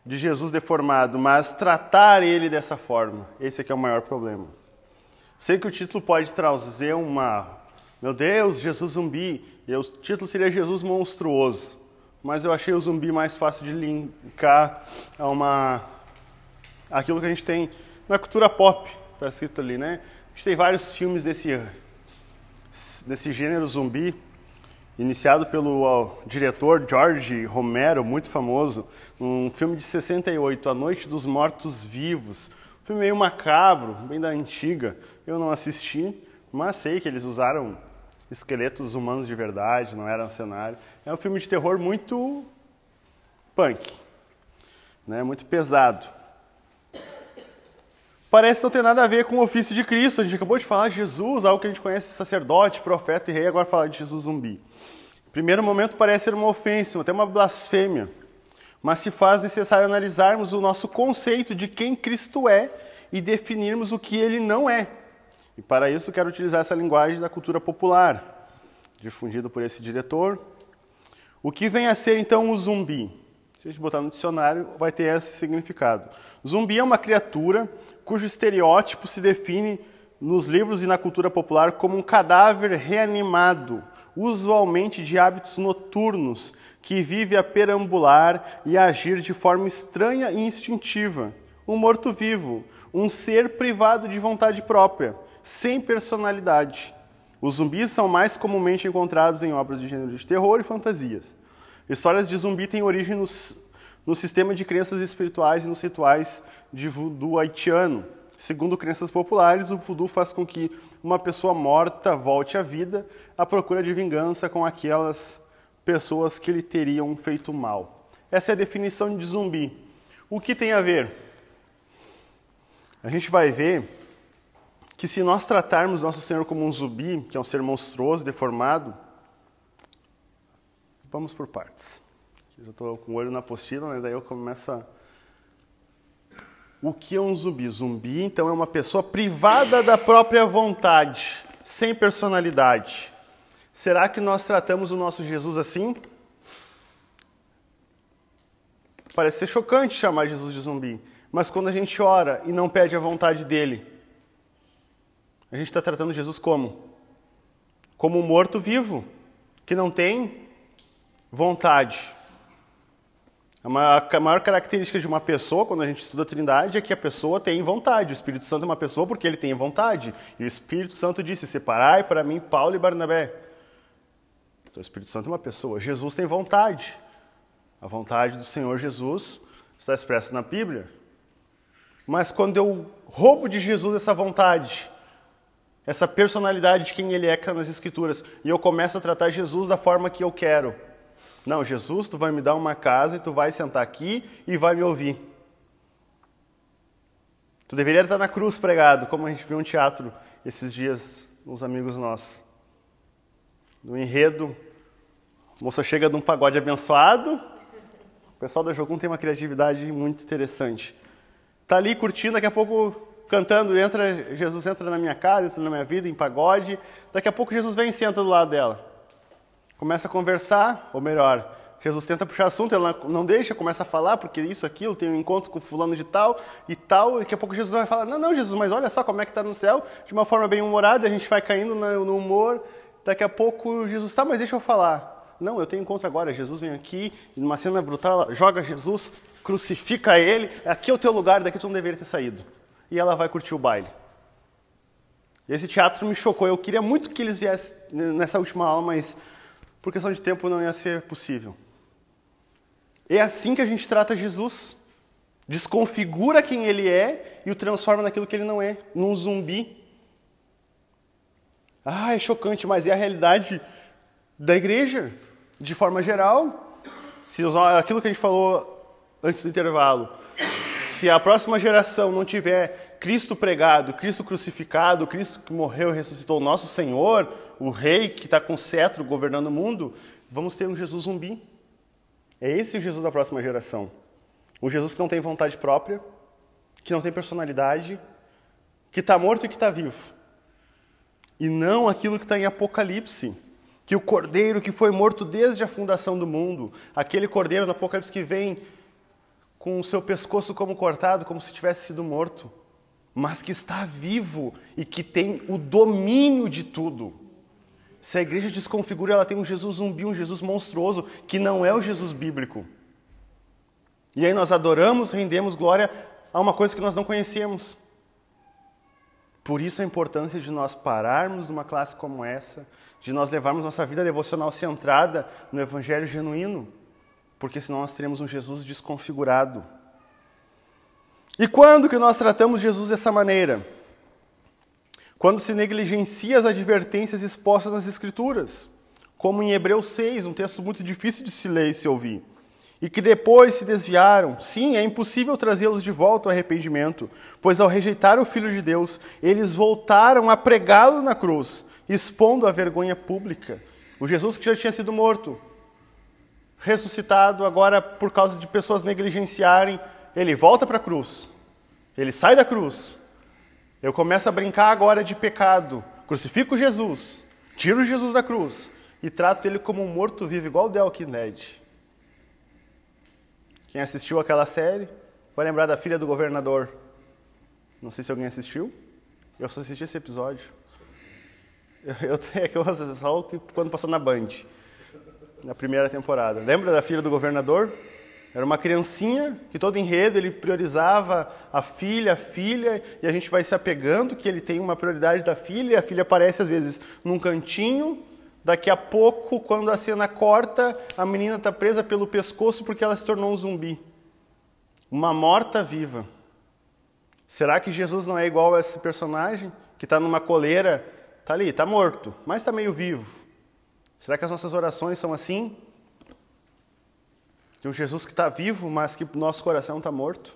de Jesus deformado, mas tratar ele dessa forma. Esse aqui é o maior problema. Sei que o título pode trazer uma, meu Deus, Jesus zumbi, e o título seria Jesus monstruoso. Mas eu achei o zumbi mais fácil de linkar a uma aquilo que a gente tem na cultura pop, está escrito ali, né? A gente tem vários filmes desse desse gênero zumbi, iniciado pelo ó, diretor George Romero, muito famoso, um filme de 68, A Noite dos Mortos Vivos. Filme meio macabro, bem da antiga. Eu não assisti, mas sei que eles usaram esqueletos humanos de verdade, não era um cenário. É um filme de terror muito punk, né? muito pesado. parece não ter nada a ver com o ofício de Cristo. A gente acabou de falar de Jesus, algo que a gente conhece sacerdote, profeta e rei, agora falar de Jesus zumbi. Primeiro momento parece ser uma ofensa, até uma blasfêmia. Mas se faz necessário analisarmos o nosso conceito de quem Cristo é e definirmos o que ele não é. E para isso quero utilizar essa linguagem da cultura popular, difundido por esse diretor. O que vem a ser então o zumbi? Se a gente botar no dicionário, vai ter esse significado. Zumbi é uma criatura cujo estereótipo se define nos livros e na cultura popular como um cadáver reanimado, usualmente de hábitos noturnos, que vive a perambular e a agir de forma estranha e instintiva. Um morto-vivo, um ser privado de vontade própria, sem personalidade. Os zumbis são mais comumente encontrados em obras de gênero de terror e fantasias. Histórias de zumbi têm origem nos, no sistema de crenças espirituais e nos rituais de voodoo haitiano. Segundo crenças populares, o voodoo faz com que uma pessoa morta volte à vida à procura de vingança com aquelas pessoas que lhe teriam feito mal. Essa é a definição de zumbi. O que tem a ver? A gente vai ver que se nós tratarmos nosso Senhor como um zumbi, que é um ser monstruoso, deformado, vamos por partes. Eu já estou com o olho na apostila, né? daí eu começo a... O que é um zumbi? Zumbi, então, é uma pessoa privada da própria vontade, sem personalidade. Será que nós tratamos o nosso Jesus assim? Parece ser chocante chamar Jesus de zumbi, mas quando a gente ora e não pede a vontade dele, a gente está tratando Jesus como? Como um morto-vivo, que não tem vontade. A maior característica de uma pessoa, quando a gente estuda a Trindade, é que a pessoa tem vontade. O Espírito Santo é uma pessoa porque ele tem vontade. E o Espírito Santo disse: Separai para mim Paulo e Barnabé então, o Espírito Santo é uma pessoa. Jesus tem vontade. A vontade do Senhor Jesus está expressa na Bíblia. Mas quando eu roubo de Jesus essa vontade, essa personalidade de quem ele é nas Escrituras, e eu começo a tratar Jesus da forma que eu quero. Não, Jesus, tu vai me dar uma casa e tu vai sentar aqui e vai me ouvir. Tu deveria estar na cruz pregado, como a gente viu um teatro esses dias, uns amigos nossos no enredo. A moça chega de um pagode abençoado. O pessoal da Jogum tem uma criatividade muito interessante. Tá ali curtindo, daqui a pouco cantando, entra Jesus entra na minha casa, entra na minha vida em pagode. Daqui a pouco Jesus vem e senta do lado dela. Começa a conversar, ou melhor, Jesus tenta puxar assunto, ela não deixa, começa a falar, porque isso, aquilo, tem um encontro com fulano de tal e tal, e daqui a pouco Jesus vai falar, não, não, Jesus, mas olha só como é que está no céu, de uma forma bem humorada, a gente vai caindo no humor, Daqui a pouco Jesus, tá, mas deixa eu falar. Não, eu tenho encontro agora. Jesus vem aqui, numa cena brutal, joga Jesus, crucifica ele. Aqui é o teu lugar, daqui tu não deveria ter saído. E ela vai curtir o baile. Esse teatro me chocou. Eu queria muito que eles viessem nessa última aula, mas por questão de tempo não ia ser possível. É assim que a gente trata Jesus. Desconfigura quem ele é e o transforma naquilo que ele não é, num zumbi ah, é chocante, mas é a realidade da igreja, de forma geral. Se aquilo que a gente falou antes do intervalo, se a próxima geração não tiver Cristo pregado, Cristo crucificado, Cristo que morreu e ressuscitou, nosso Senhor, o Rei que está com cetro governando o mundo, vamos ter um Jesus zumbi. É esse o Jesus da próxima geração. Um Jesus que não tem vontade própria, que não tem personalidade, que está morto e que está vivo e não aquilo que está em Apocalipse. Que o cordeiro que foi morto desde a fundação do mundo, aquele cordeiro no Apocalipse que vem com o seu pescoço como cortado, como se tivesse sido morto, mas que está vivo e que tem o domínio de tudo. Se a igreja desconfigura, ela tem um Jesus zumbi, um Jesus monstruoso, que não é o Jesus bíblico. E aí nós adoramos, rendemos glória a uma coisa que nós não conhecemos. Por isso a importância de nós pararmos numa classe como essa, de nós levarmos nossa vida devocional centrada no Evangelho genuíno, porque senão nós teremos um Jesus desconfigurado. E quando que nós tratamos Jesus dessa maneira? Quando se negligencia as advertências expostas nas Escrituras, como em Hebreus 6, um texto muito difícil de se ler e se ouvir. e que depois se desviaram, sim, é impossível trazê-los de volta ao arrependimento, pois ao rejeitar o Filho de Deus, eles voltaram a pregá-lo na cruz, expondo a vergonha pública. O Jesus que já tinha sido morto, ressuscitado, agora por causa de pessoas negligenciarem, ele volta para a cruz, ele sai da cruz. Eu começo a brincar agora de pecado, crucifico Jesus, tiro Jesus da cruz e trato ele como um morto-vivo, igual o The Walking Dead. Quem assistiu aquela série vai lembrar da filha do governador. Não sei se alguém assistiu. Eu só assisti esse episódio. Eu, eu, é que eu assisti só quando passou na Band, na primeira temporada. Lembra da filha do governador? Era uma criancinha que todo enredo ele priorizava a filha, a filha, e a gente vai se apegando que ele tem uma prioridade da filha, e a filha aparece às vezes num cantinho, Daqui a pouco, quando a cena corta, a menina está presa pelo pescoço porque ela se tornou um zumbi. Uma morta viva. Será que Jesus não é igual a esse personagem que está numa coleira, está ali, está morto, mas está meio vivo? Será que as nossas orações são assim? De um Jesus que está vivo, mas que nosso coração está morto?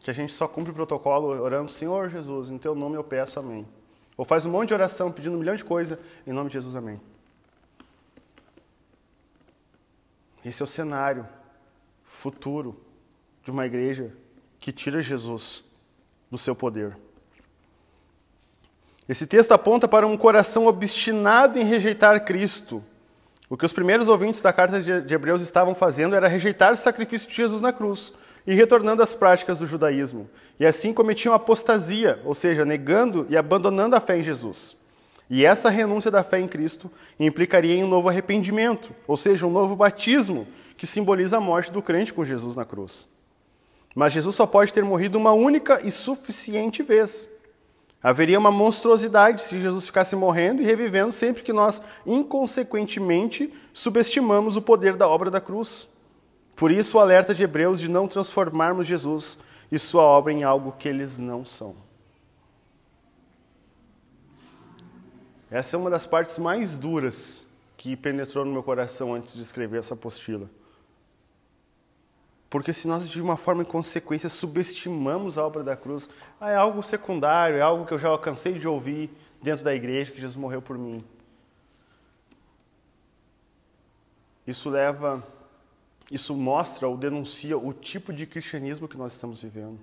Que a gente só cumpre o protocolo orando, Senhor Jesus, em teu nome eu peço, amém. Ou faz um monte de oração pedindo um milhão de coisas, em nome de Jesus, amém. Esse é o cenário futuro de uma igreja que tira Jesus do seu poder. Esse texto aponta para um coração obstinado em rejeitar Cristo. O que os primeiros ouvintes da carta de Hebreus estavam fazendo era rejeitar o sacrifício de Jesus na cruz e retornando às práticas do judaísmo. E assim cometiam apostasia, ou seja, negando e abandonando a fé em Jesus. E essa renúncia da fé em Cristo implicaria em um novo arrependimento, ou seja, um novo batismo, que simboliza a morte do crente com Jesus na cruz. Mas Jesus só pode ter morrido uma única e suficiente vez. Haveria uma monstruosidade se Jesus ficasse morrendo e revivendo sempre que nós, inconsequentemente, subestimamos o poder da obra da cruz. Por isso, o alerta de Hebreus de não transformarmos Jesus e sua obra em algo que eles não são. Essa é uma das partes mais duras que penetrou no meu coração antes de escrever essa apostila. Porque se nós, de uma forma em consequência, subestimamos a obra da cruz, ah, é algo secundário, é algo que eu já cansei de ouvir dentro da igreja, que Jesus morreu por mim. Isso leva isso mostra ou denuncia o tipo de cristianismo que nós estamos vivendo.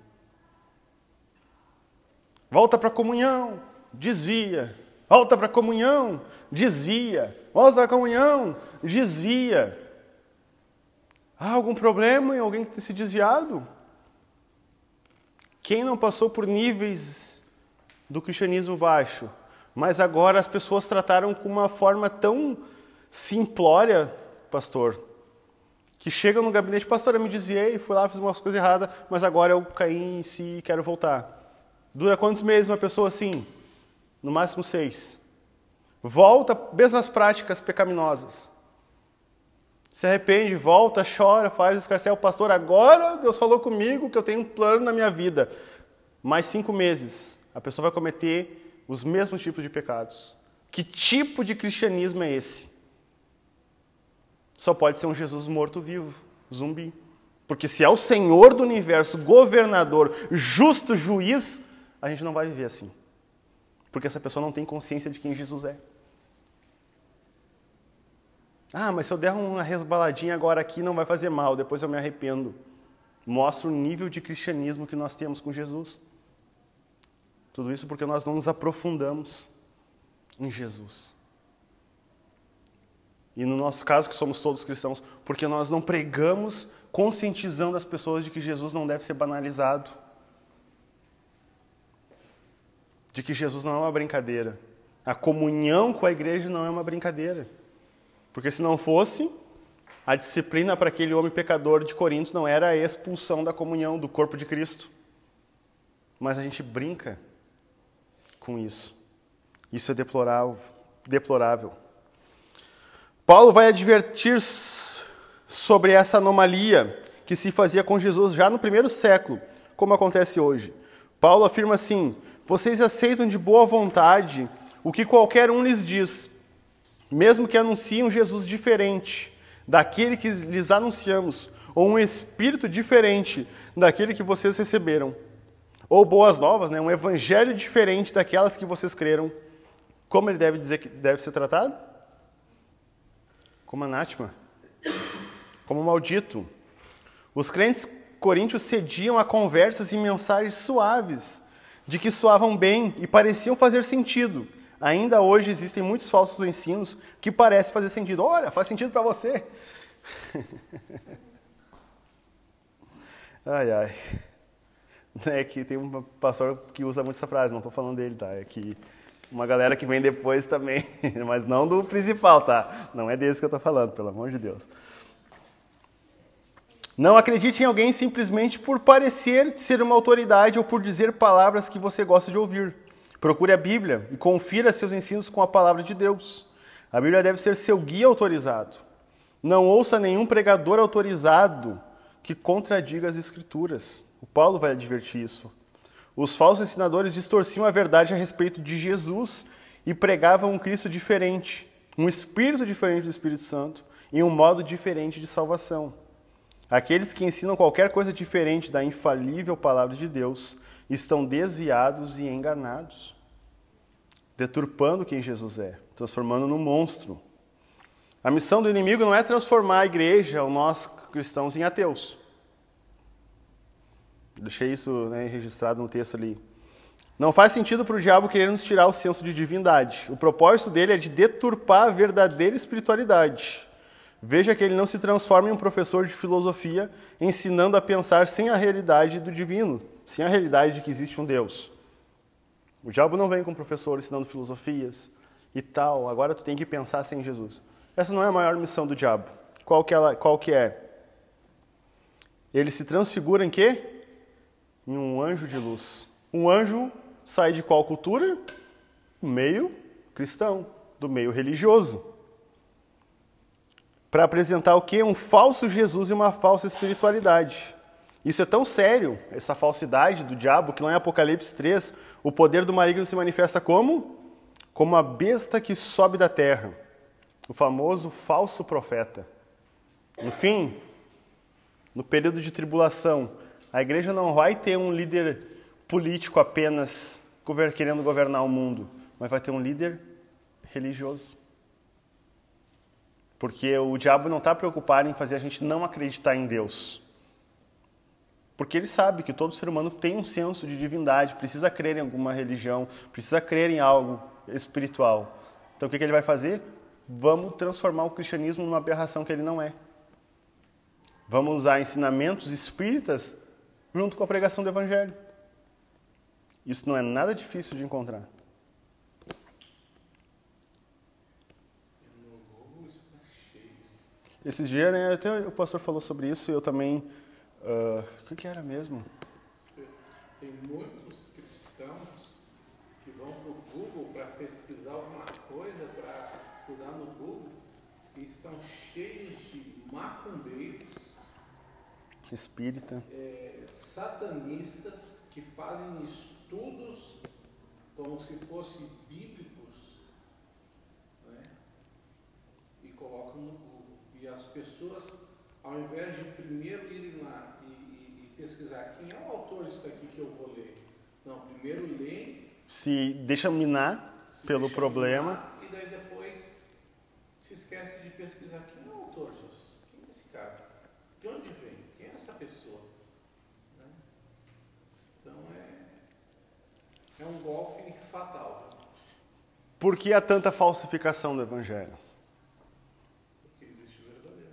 Volta para a comunhão, desvia. Volta para a comunhão, desvia. Volta para a comunhão, desvia. Há algum problema em alguém ter se desviado? Quem não passou por níveis do cristianismo baixo, mas agora as pessoas trataram com uma forma tão simplória, pastor, que chegam no gabinete, pastor, eu me desviei, fui lá, fiz umas coisas erradas, mas agora eu caí em si e quero voltar. Dura quantos meses uma pessoa assim? No máximo seis. Volta, mesmas práticas pecaminosas. Se arrepende, volta, chora, faz o escarcel. Pastor, agora Deus falou comigo que eu tenho um plano na minha vida. Mais cinco meses, a pessoa vai cometer os mesmos tipos de pecados. Que tipo de cristianismo é esse? só pode ser um Jesus morto-vivo, zumbi. Porque se é o Senhor do universo, governador, justo juiz, a gente não vai viver assim. Porque essa pessoa não tem consciência de quem Jesus é. Ah, mas se eu der uma resbaladinha agora aqui não vai fazer mal, depois eu me arrependo. Mostra o nível de cristianismo que nós temos com Jesus. Tudo isso porque nós não nos aprofundamos em Jesus. E no nosso caso, que somos todos cristãos, porque nós não pregamos conscientizando as pessoas de que Jesus não deve ser banalizado. De que Jesus não é uma brincadeira. A comunhão com a igreja não é uma brincadeira. Porque se não fosse, a disciplina para aquele homem pecador de Corinto não era a expulsão da comunhão do corpo de Cristo. Mas a gente brinca com isso. Isso é deplorável. deplorável. Paulo vai advertir sobre essa anomalia que se fazia com Jesus já no primeiro século, como acontece hoje. Paulo afirma assim: Vocês aceitam de boa vontade o que qualquer um lhes diz, mesmo que anunciem um Jesus diferente. daquele que lhes anunciamos, ou um espírito diferente daquele que vocês receberam, ou boas novas, né? um evangelho diferente daquelas que vocês creram, como ele deve dizer que deve ser tratado? Como anátema, como maldito. Os crentes coríntios cediam a conversas e mensagens suaves, de que soavam bem e pareciam fazer sentido. Ainda hoje existem muitos falsos ensinos que parecem fazer sentido. Olha, faz sentido para você. ai, ai. É que tem um pastor que usa muito essa frase, não estou falando dele, tá? É que uma galera que vem depois também, mas não do principal, tá? Não é desse que eu estou falando, pelo amor de Deus. Não acredite em alguém simplesmente por parecer ser uma autoridade ou por dizer palavras que você gosta de ouvir. Procure a Bíblia e confira seus ensinos com a palavra de Deus. A Bíblia deve ser seu guia autorizado. Não ouça nenhum pregador autorizado que contradiga as Escrituras. O Paulo vai advertir isso. Os falsos ensinadores distorciam a verdade a respeito de Jesus e pregavam um Cristo diferente, um espírito diferente do Espírito Santo e um modo diferente de salvação. Aqueles que ensinam qualquer coisa diferente da infalível palavra de Deus estão desviados e enganados, deturpando quem Jesus é, transformando num monstro. A missão do inimigo não é transformar a igreja, ou nós cristãos, em ateus. Deixei isso né, registrado no texto ali. Não faz sentido para o diabo querer nos tirar o senso de divindade. O propósito dele é de deturpar a verdadeira espiritualidade. Veja que ele não se transforma em um professor de filosofia ensinando a pensar sem a realidade do divino, sem a realidade de que existe um Deus. O diabo não vem com professor ensinando filosofias e tal, agora tu tem que pensar sem Jesus. Essa não é a maior missão do diabo. Qual que, ela, qual que é? Ele se transfigura em quê? em um anjo de luz. Um anjo sai de qual cultura? Do meio cristão, do meio religioso. Para apresentar o que? Um falso Jesus e uma falsa espiritualidade. Isso é tão sério, essa falsidade do diabo, que lá em Apocalipse 3, o poder do maligno se manifesta como? Como a besta que sobe da terra. O famoso falso profeta. No fim, no período de tribulação, a igreja não vai ter um líder político apenas querendo governar o mundo, mas vai ter um líder religioso. Porque o diabo não está preocupado em fazer a gente não acreditar em Deus. Porque ele sabe que todo ser humano tem um senso de divindade, precisa crer em alguma religião, precisa crer em algo espiritual. Então o que ele vai fazer? Vamos transformar o cristianismo numa aberração que ele não é. Vamos usar ensinamentos espíritas junto com a pregação do Evangelho. Isso não é nada difícil de encontrar. Esses dias, né, até o pastor falou sobre isso e eu também. Uh, o que, que era mesmo? Tem muitos cristãos que vão para o Google para pesquisar alguma coisa, para estudar no Google, e estão cheios de macumbeiros. Espírita. É, satanistas que fazem estudos como se fossem bíblicos né? e colocam no Google. E as pessoas, ao invés de primeiro irem lá e, e, e pesquisar quem é o autor disso aqui que eu vou ler, não, primeiro leem. Se deixa minar se pelo deixa problema. Minar, e daí depois se esquece de pesquisar quem é o autor disso. Quem é esse cara? De onde vem? Quem é essa pessoa? É um golpe fatal. Por que há tanta falsificação do Evangelho? Porque existe o verdadeiro.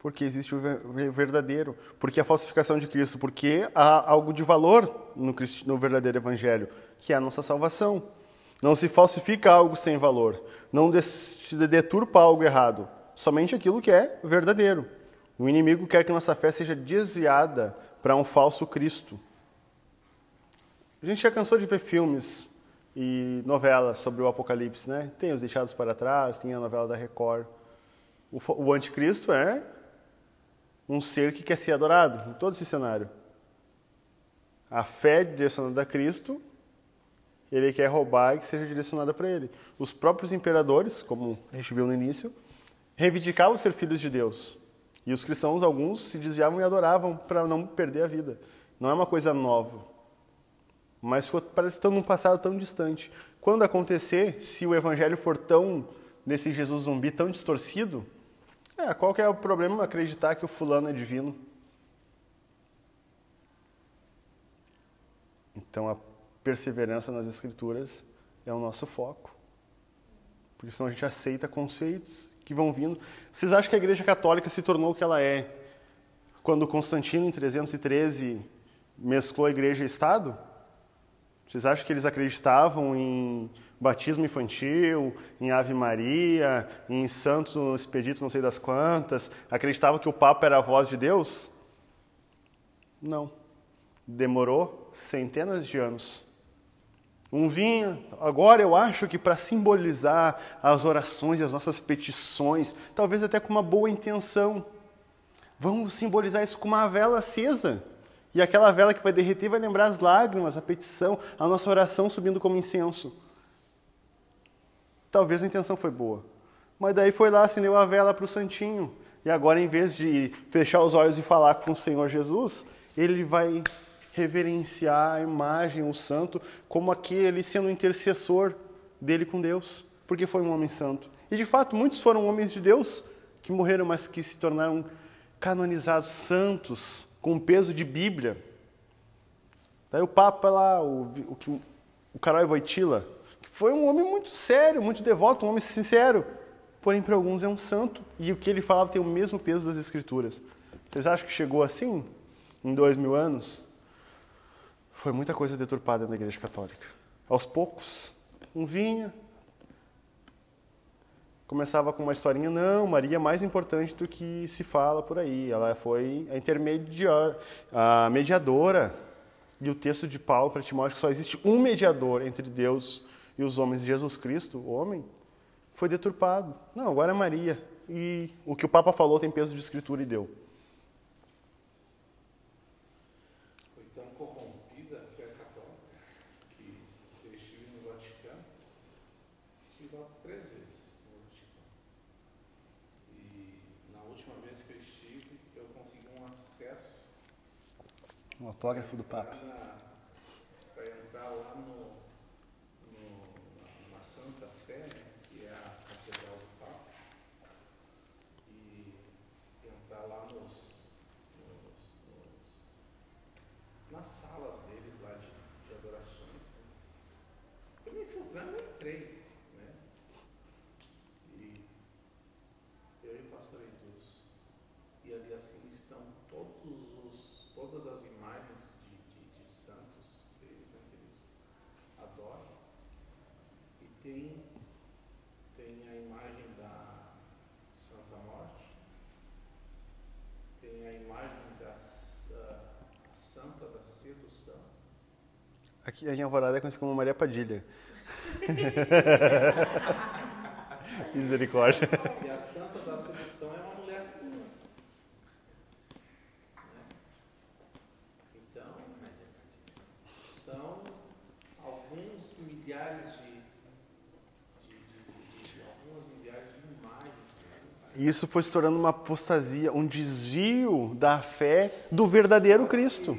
Porque existe o verdadeiro. Porque a falsificação de Cristo. Porque há algo de valor no, no verdadeiro Evangelho, que é a nossa salvação. Não se falsifica algo sem valor. Não se deturpa algo errado. Somente aquilo que é verdadeiro. O inimigo quer que nossa fé seja desviada para um falso Cristo. A gente já cansou de ver filmes e novelas sobre o Apocalipse, né? Tem os Deixados para Trás, tem a novela da Record. O, o anticristo é um ser que quer ser adorado em todo esse cenário. A fé direcionada a Cristo, ele quer roubar e que seja direcionada para ele. Os próprios imperadores, como a gente viu no início, reivindicavam ser filhos de Deus. E os cristãos, alguns, se desviavam e adoravam para não perder a vida. Não é uma coisa nova. Mas parece estar num passado tão distante. Quando acontecer, se o evangelho for tão, nesse Jesus zumbi, tão distorcido, é, qual que é o problema acreditar que o fulano é divino? Então a perseverança nas escrituras é o nosso foco. Porque senão a gente aceita conceitos que vão vindo. Vocês acham que a Igreja Católica se tornou o que ela é quando Constantino, em 313, mesclou a Igreja e Estado? Vocês acham que eles acreditavam em batismo infantil, em Ave Maria, em santos no expedito não sei das quantas? Acreditavam que o Papa era a voz de Deus? Não. Demorou centenas de anos. Um vinha, agora eu acho que para simbolizar as orações e as nossas petições, talvez até com uma boa intenção, vamos simbolizar isso com uma vela acesa. E aquela vela que vai derreter vai lembrar as lágrimas, a petição, a nossa oração subindo como incenso. Talvez a intenção foi boa. Mas daí foi lá, acendeu a vela para o santinho. E agora, em vez de fechar os olhos e falar com o Senhor Jesus, ele vai reverenciar a imagem, o santo, como aquele sendo intercessor dele com Deus, porque foi um homem santo. E de fato, muitos foram homens de Deus que morreram, mas que se tornaram canonizados santos, com peso de Bíblia. Daí o Papa lá, o, o, o que foi um homem muito sério, muito devoto, um homem sincero, porém para alguns é um santo, e o que ele falava tem o mesmo peso das Escrituras. Vocês acham que chegou assim, em dois mil anos? foi muita coisa deturpada na Igreja Católica. Aos poucos, um vinha, começava com uma historinha, não, Maria é mais importante do que se fala por aí. Ela foi a intermediadora, a mediadora. E o texto de Paulo para Timóteo que só existe um mediador entre Deus e os homens, Jesus Cristo, o homem, foi deturpado. Não, agora é Maria. E o que o Papa falou tem peso de escritura e deu. Um autógrafo do Papa. Para entrar lá no, no, na Santa Sé, que é a Catedral do Papa, e entrar lá nos, nos, nos nas salas deles lá de, de adorações. Né? Eu me infiltrando, eu entrei. Aqui em Alvorada é conhecida como Maria Padilha. Misericórdia. E a santa da sedução é uma mulher pura. Né? Então, são alguns milhares de, de, de, de algumas milhares de imagens. Né? Isso foi se tornando uma apostasia, um desvio da fé do verdadeiro Cristo.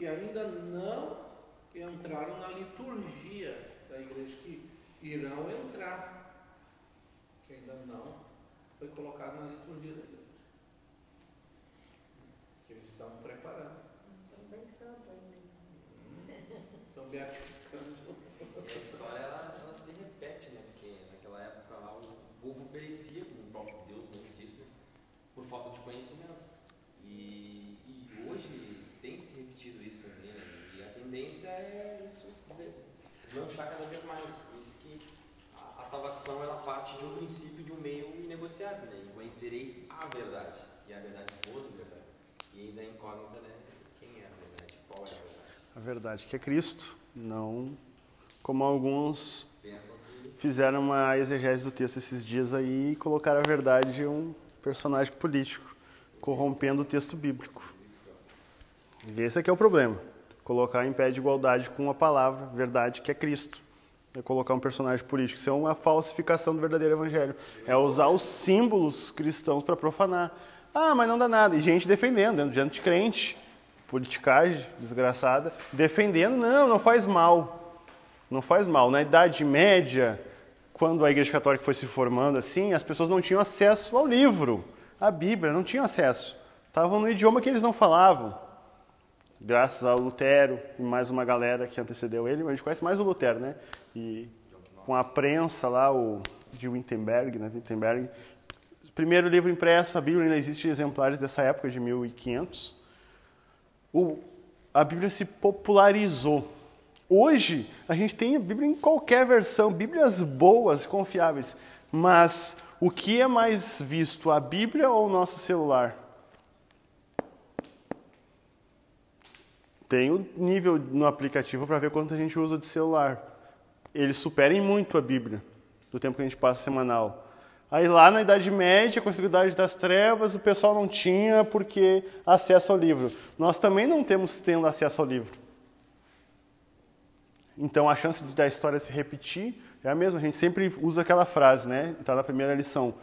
que ainda não entraram na liturgia da igreja, que irão entrar, que ainda não foi colocado na liturgia da igreja. Que eles estão preparando. Estão pensando ainda. Estão beatificando. A história ela, ela, se repete, né? Porque naquela época lá o povo perecia, como o próprio Deus mesmo disse, né? por falta de conhecimento. E, e hoje tem se repetido isso também, né? E a tendência é isso deslanchar cada vez mais. Por isso que a, a, salvação ela parte de um princípio, de um meio inegociável, né? E conhecereis a verdade. E a verdade vos é verdade. E eis a incógnita, né? Quem é a verdade? Qual é a verdade? A verdade que é Cristo, não como alguns fizeram uma exegese do texto esses dias aí e colocaram a verdade de um personagem político, corrompendo o texto bíblico. Esse aqui é o problema. Colocar em pé de igualdade com a palavra, verdade, que é Cristo. É colocar um personagem político. Isso é uma falsificação do verdadeiro evangelho. É usar os símbolos cristãos para profanar. Ah, mas não dá nada. E gente defendendo, diante de crente, politicagem desgraçada, defendendo, não, não faz mal. Não faz mal. Na Idade Média, quando a Igreja Católica foi se formando assim, as pessoas não tinham acesso ao livro, à Bíblia, não tinham acesso. Estavam no idioma que eles não falavam. Graças ao Lutero e mais uma galera que antecedeu ele, a gente conhece mais o Lutero, né? E com a prensa lá, o de Wittenberg, né? Wittenberg. Primeiro livro impresso, a Bíblia ainda existe exemplares dessa época de 1500. O, a Bíblia se popularizou. Hoje, a gente tem a Bíblia em qualquer versão, Bíblias boas, confiáveis. Mas o que é mais visto, a Bíblia ou o nosso celular? Tem o nível no aplicativo para ver quanto a gente usa de celular. Eles superem muito a Bíblia, do tempo que a gente passa semanal. Aí lá na Idade Média, com a Idade das Trevas, o pessoal não tinha porque acesso ao livro. Nós também não temos tendo acesso ao livro. Então a chance da história se repetir é a mesma. A gente sempre usa aquela frase, né? Está na primeira lição.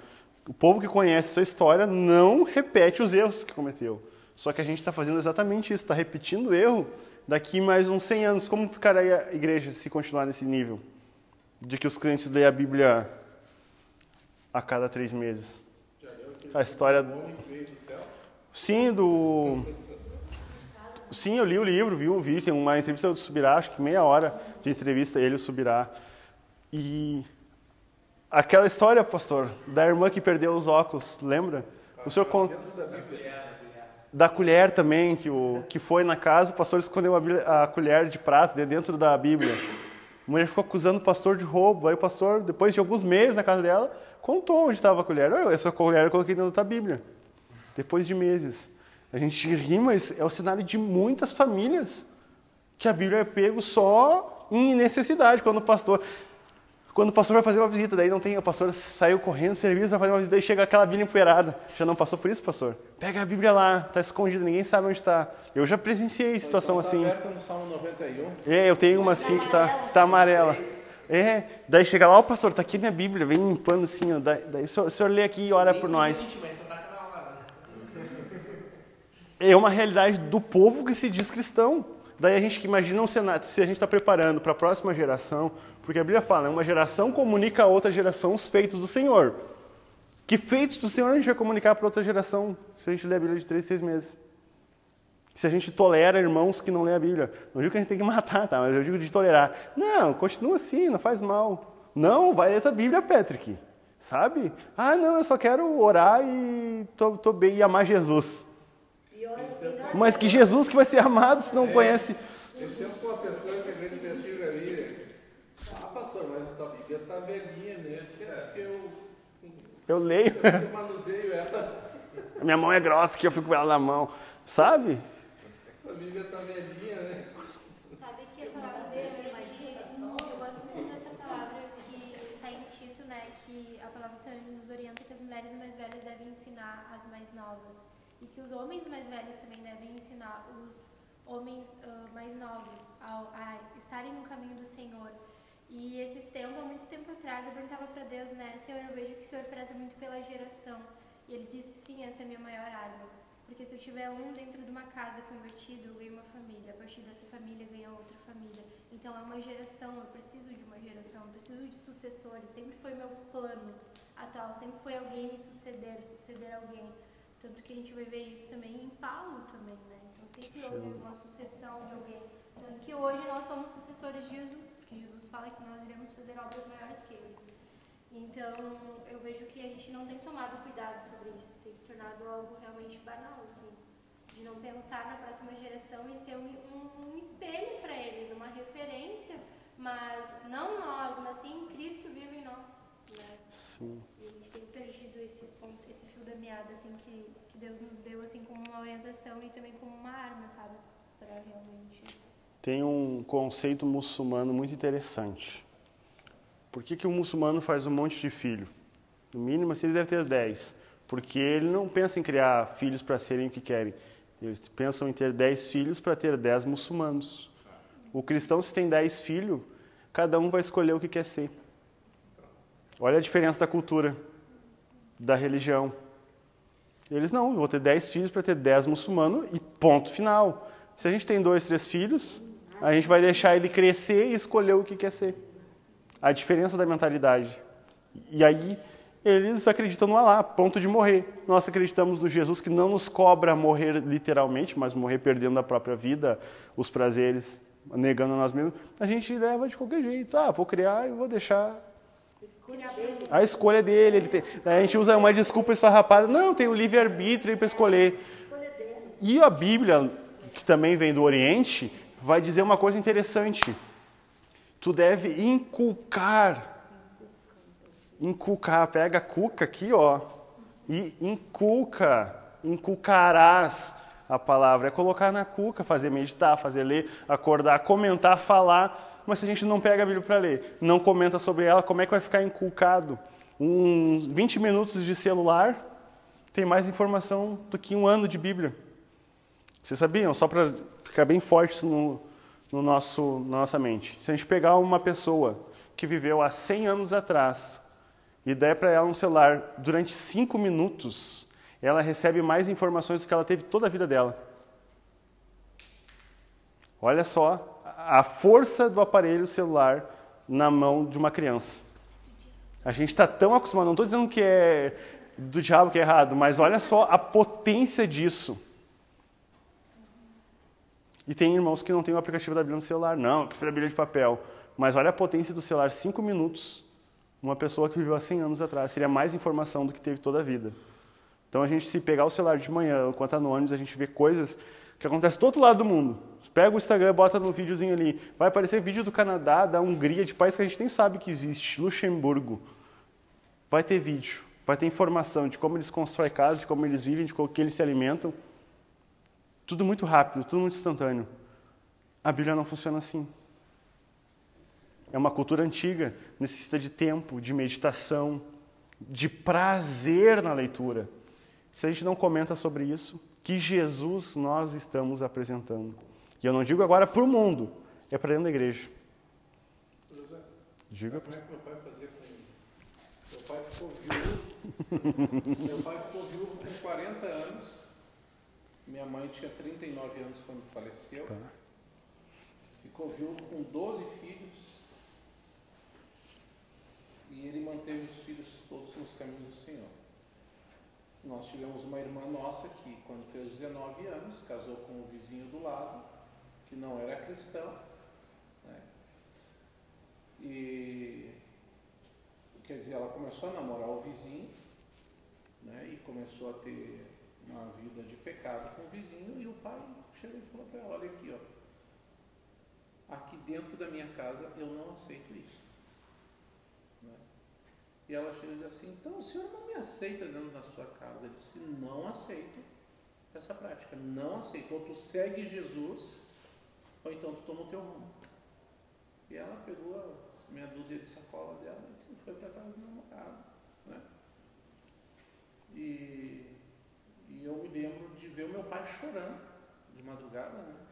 O povo que conhece sua história não repete os erros que cometeu. Só que a gente está fazendo exatamente isso, está repetindo o erro daqui mais uns 100 anos. Como ficará a igreja se continuar nesse nível? De que os crentes leem a Bíblia a cada três meses. A história. Sim, do. Sim, eu li o livro, vi o vídeo, tem uma entrevista do Subirá, acho que meia hora de entrevista ele o Subirá. E aquela história, pastor, da irmã que perdeu os óculos, lembra? O senhor conta da colher também, que, o, que foi na casa, o pastor escondeu a, a colher de prata dentro da Bíblia. A mulher ficou acusando o pastor de roubo. Aí o pastor, depois de alguns meses na casa dela, contou onde estava a colher. Eu, essa colher eu coloquei dentro da Bíblia. Depois de meses. A gente ri, mas é o cenário de muitas famílias que a Bíblia é pego só em necessidade. Quando o pastor, quando o pastor vai fazer uma visita, daí não tem, o pastor saiu correndo do serviço, vai fazer uma visita, daí chega aquela Bíblia empoeirada. Já não passou por isso, pastor? Pega a Bíblia lá, está escondida, ninguém sabe onde está. Eu já presenciei situação então, tá assim. aberta no Salmo 91. É, eu tenho uma assim que está tá amarela. É, daí chega lá, ó pastor, tá aqui minha Bíblia, vem limpando assim, ó, daí, daí o, senhor, o senhor lê aqui e ora por nós. É uma realidade do povo que se diz cristão. Daí a gente que imagina um cenário, se a gente está preparando para a próxima geração, porque a Bíblia fala, né, uma geração comunica a outra geração os feitos do Senhor. Que feitos do Senhor a gente vai comunicar para outra geração se a gente ler a Bíblia de três, seis meses? Se a gente tolera irmãos que não lêem a Bíblia. Não digo que a gente tem que matar, tá? Mas eu digo de tolerar. Não, continua assim, não faz mal. Não, vai ler a Bíblia, Patrick. Sabe? Ah, não, eu só quero orar e tô, tô bem e amar Jesus. Mas que Jesus que vai ser amado se não É. conhece. Eu sempre com uma pessoa que às vezes me assiste na Bíblia. Ah, pastor, mas a tua Né? Eu disse, é porque eu, Eu leio. eu manuseio ela. A minha mão é grossa que eu fico com ela na mão. Sabe? A Bíblia tá velhinha, né? Sabe que a palavra dele, eu gosto muito dessa palavra que está em Tito, né? Que a palavra do Senhor nos orienta que as mulheres mais velhas devem ensinar as mais novas. E que os homens mais velhos também devem ensinar os homens ah, mais novos ao- a estarem no caminho do Senhor. E esses tempos, há muito tempo atrás, eu perguntava para Deus, né? Senhor, eu vejo que o Senhor preza muito pela geração. E ele disse, sim, essa é a minha maior arma. Porque se eu tiver um dentro de uma casa convertido, eu ganho uma família. A partir dessa família, ganha outra família. Então é uma geração, eu preciso de uma geração, eu preciso de sucessores. Sempre foi meu plano atual, sempre foi alguém me suceder, suceder alguém. Tanto que a gente vai ver isso também em Paulo também, né? Então sempre houve uma sucessão de alguém. Tanto que hoje nós somos sucessores de Jesus, porque Jesus fala que nós iremos fazer obras maiores que ele. Então, eu vejo que a gente não tem tomado cuidado sobre isso, tem se tornado algo realmente banal, assim, de não pensar na próxima geração e ser um, um- um espelho para eles, uma referência, mas não nós, mas sim Cristo vive em nós, né? Sim. E a gente tem perdido esse ponto, esse fio da meada, assim, que, que Deus nos deu, assim, como uma orientação e também como uma arma, sabe? Para realmente... Tem um conceito muçulmano muito interessante. Por que, que o muçulmano faz um monte de filho? No mínimo, assim, ele deve ter 10. Porque ele não pensa em criar filhos para serem o que querem. Eles pensam em ter 10 filhos para ter 10 muçulmanos. O cristão, se tem 10 filhos, cada um vai escolher o que quer ser. Olha a diferença da cultura, da religião. Eles não, vou ter 10 filhos para ter 10 muçulmanos e ponto final. Se a gente tem dois, três filhos, a gente vai deixar ele crescer e escolher o que quer ser. A diferença da mentalidade. E aí eles acreditam no Alá, ponto de morrer. Nós acreditamos no Jesus que não nos cobra morrer literalmente, mas morrer perdendo a própria vida, os prazeres, negando a nós mesmos. A gente leva de qualquer jeito. Ah, vou criar e vou deixar a escolha dele. Ele tem, a gente usa uma desculpa esfarrapada. Não, tem o livre-arbítrio para escolher. E a Bíblia, que também vem do Oriente, vai dizer uma coisa interessante. Tu deve inculcar. Inculcar, pega a cuca aqui, ó, e inculca, inculcarás a palavra. É colocar na cuca, fazer meditar, fazer ler, acordar, comentar, falar mas se a gente não pega a Bíblia para ler, não comenta sobre ela, como é que vai ficar inculcado? Um 20 minutos de celular tem mais informação do que um ano de Bíblia. Vocês sabiam? Só para ficar bem forte isso no, no nosso, na nossa mente. Se a gente pegar uma pessoa que viveu há 100 anos atrás e der para ela um celular durante 5 minutos, ela recebe mais informações do que ela teve toda a vida dela. Olha só a força do aparelho celular na mão de uma criança. A gente está tão acostumado, não estou dizendo que é do diabo que é errado, mas olha só a potência disso. E tem irmãos que não têm o aplicativo da Bíblia no celular. Não, prefiro a Bíblia de papel. Mas olha a potência do celular, cinco minutos. Uma pessoa que viveu há 100 anos atrás. Seria mais informação do que teve toda a vida. Então a gente, se pegar o celular de manhã, enquanto está no ônibus, a gente vê coisas que acontecem do outro lado do mundo. Pega o Instagram, bota no videozinho ali. Vai aparecer vídeo do Canadá, da Hungria, de países que a gente nem sabe que existe. Luxemburgo. Vai ter vídeo. Vai ter informação de como eles constroem casa, de como eles vivem, de como que eles se alimentam. Tudo muito rápido, tudo muito instantâneo. A Bíblia não funciona assim. É uma cultura antiga, necessita de tempo, de meditação, de prazer na leitura. Se a gente não comenta sobre isso, que Jesus nós estamos apresentando? E eu não digo agora para o mundo, é para dentro da igreja. José, Diga. como é que meu pai fazia com ele? Meu pai ficou viúvo. meu pai ficou viúvo com 40 anos. Minha mãe tinha 39 anos quando faleceu. Tá. Ficou viúvo com 12 filhos. E ele manteve os filhos todos nos caminhos do Senhor. Nós tivemos uma irmã nossa que, quando fez 19 anos, casou com o vizinho do lado que não era cristão. Né? E quer dizer, ela começou a namorar o vizinho né? e começou a ter uma vida de pecado com o vizinho e o pai chegou e falou para ela, olha aqui, ó, aqui dentro da minha casa eu não aceito isso. Né? E ela chegou e disse assim, então o senhor não me aceita dentro da sua casa? Ele disse, não aceito essa prática, não aceito. Ou tu segue Jesus ou então tu toma o teu rumo. E ela pegou a meia dúzia de sacola dela e foi para casa do namorado. Né? E, e eu me lembro de ver o meu pai chorando de madrugada, né?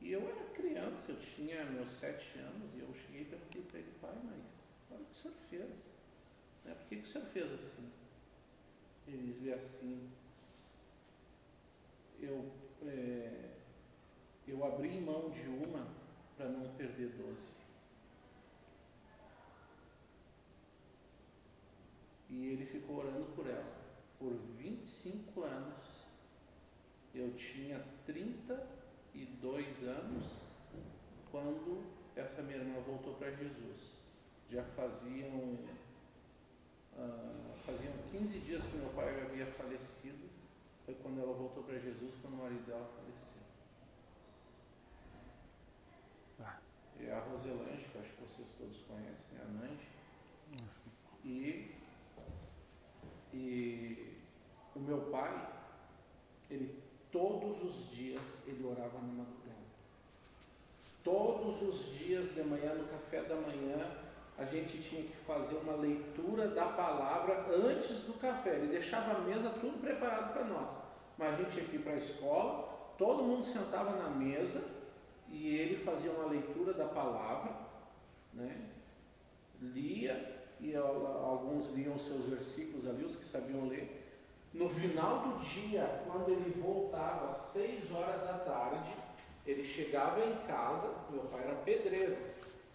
E eu era criança, eu tinha meus sete anos, e eu cheguei e perguntei para ele, pai, mas olha o que o senhor fez. Né? Por que, que o senhor fez assim? Ele dizia assim, eu é, eu abri mão de uma para não perder doze. E ele ficou orando por ela. Por 25 anos, eu tinha 32 anos quando essa minha irmã voltou para Jesus. Já faziam, uh, faziam 15 dias que meu pai havia falecido. Foi quando ela voltou para Jesus, quando o marido dela faleceu. é a Roselange, que acho que vocês todos conhecem, a Nange. E, e o meu pai, ele todos os dias ele orava na madrugada. Todos os dias de manhã, no café da manhã, a gente tinha que fazer uma leitura da palavra antes do café. Ele deixava a mesa tudo preparado para nós. mas a gente ia aqui para a escola, todo mundo sentava na mesa e ele fazia uma leitura da palavra, né? lia, e alguns liam seus versículos ali, os que sabiam ler. No final do dia, quando ele voltava, às seis horas da tarde, ele chegava em casa, meu pai era pedreiro,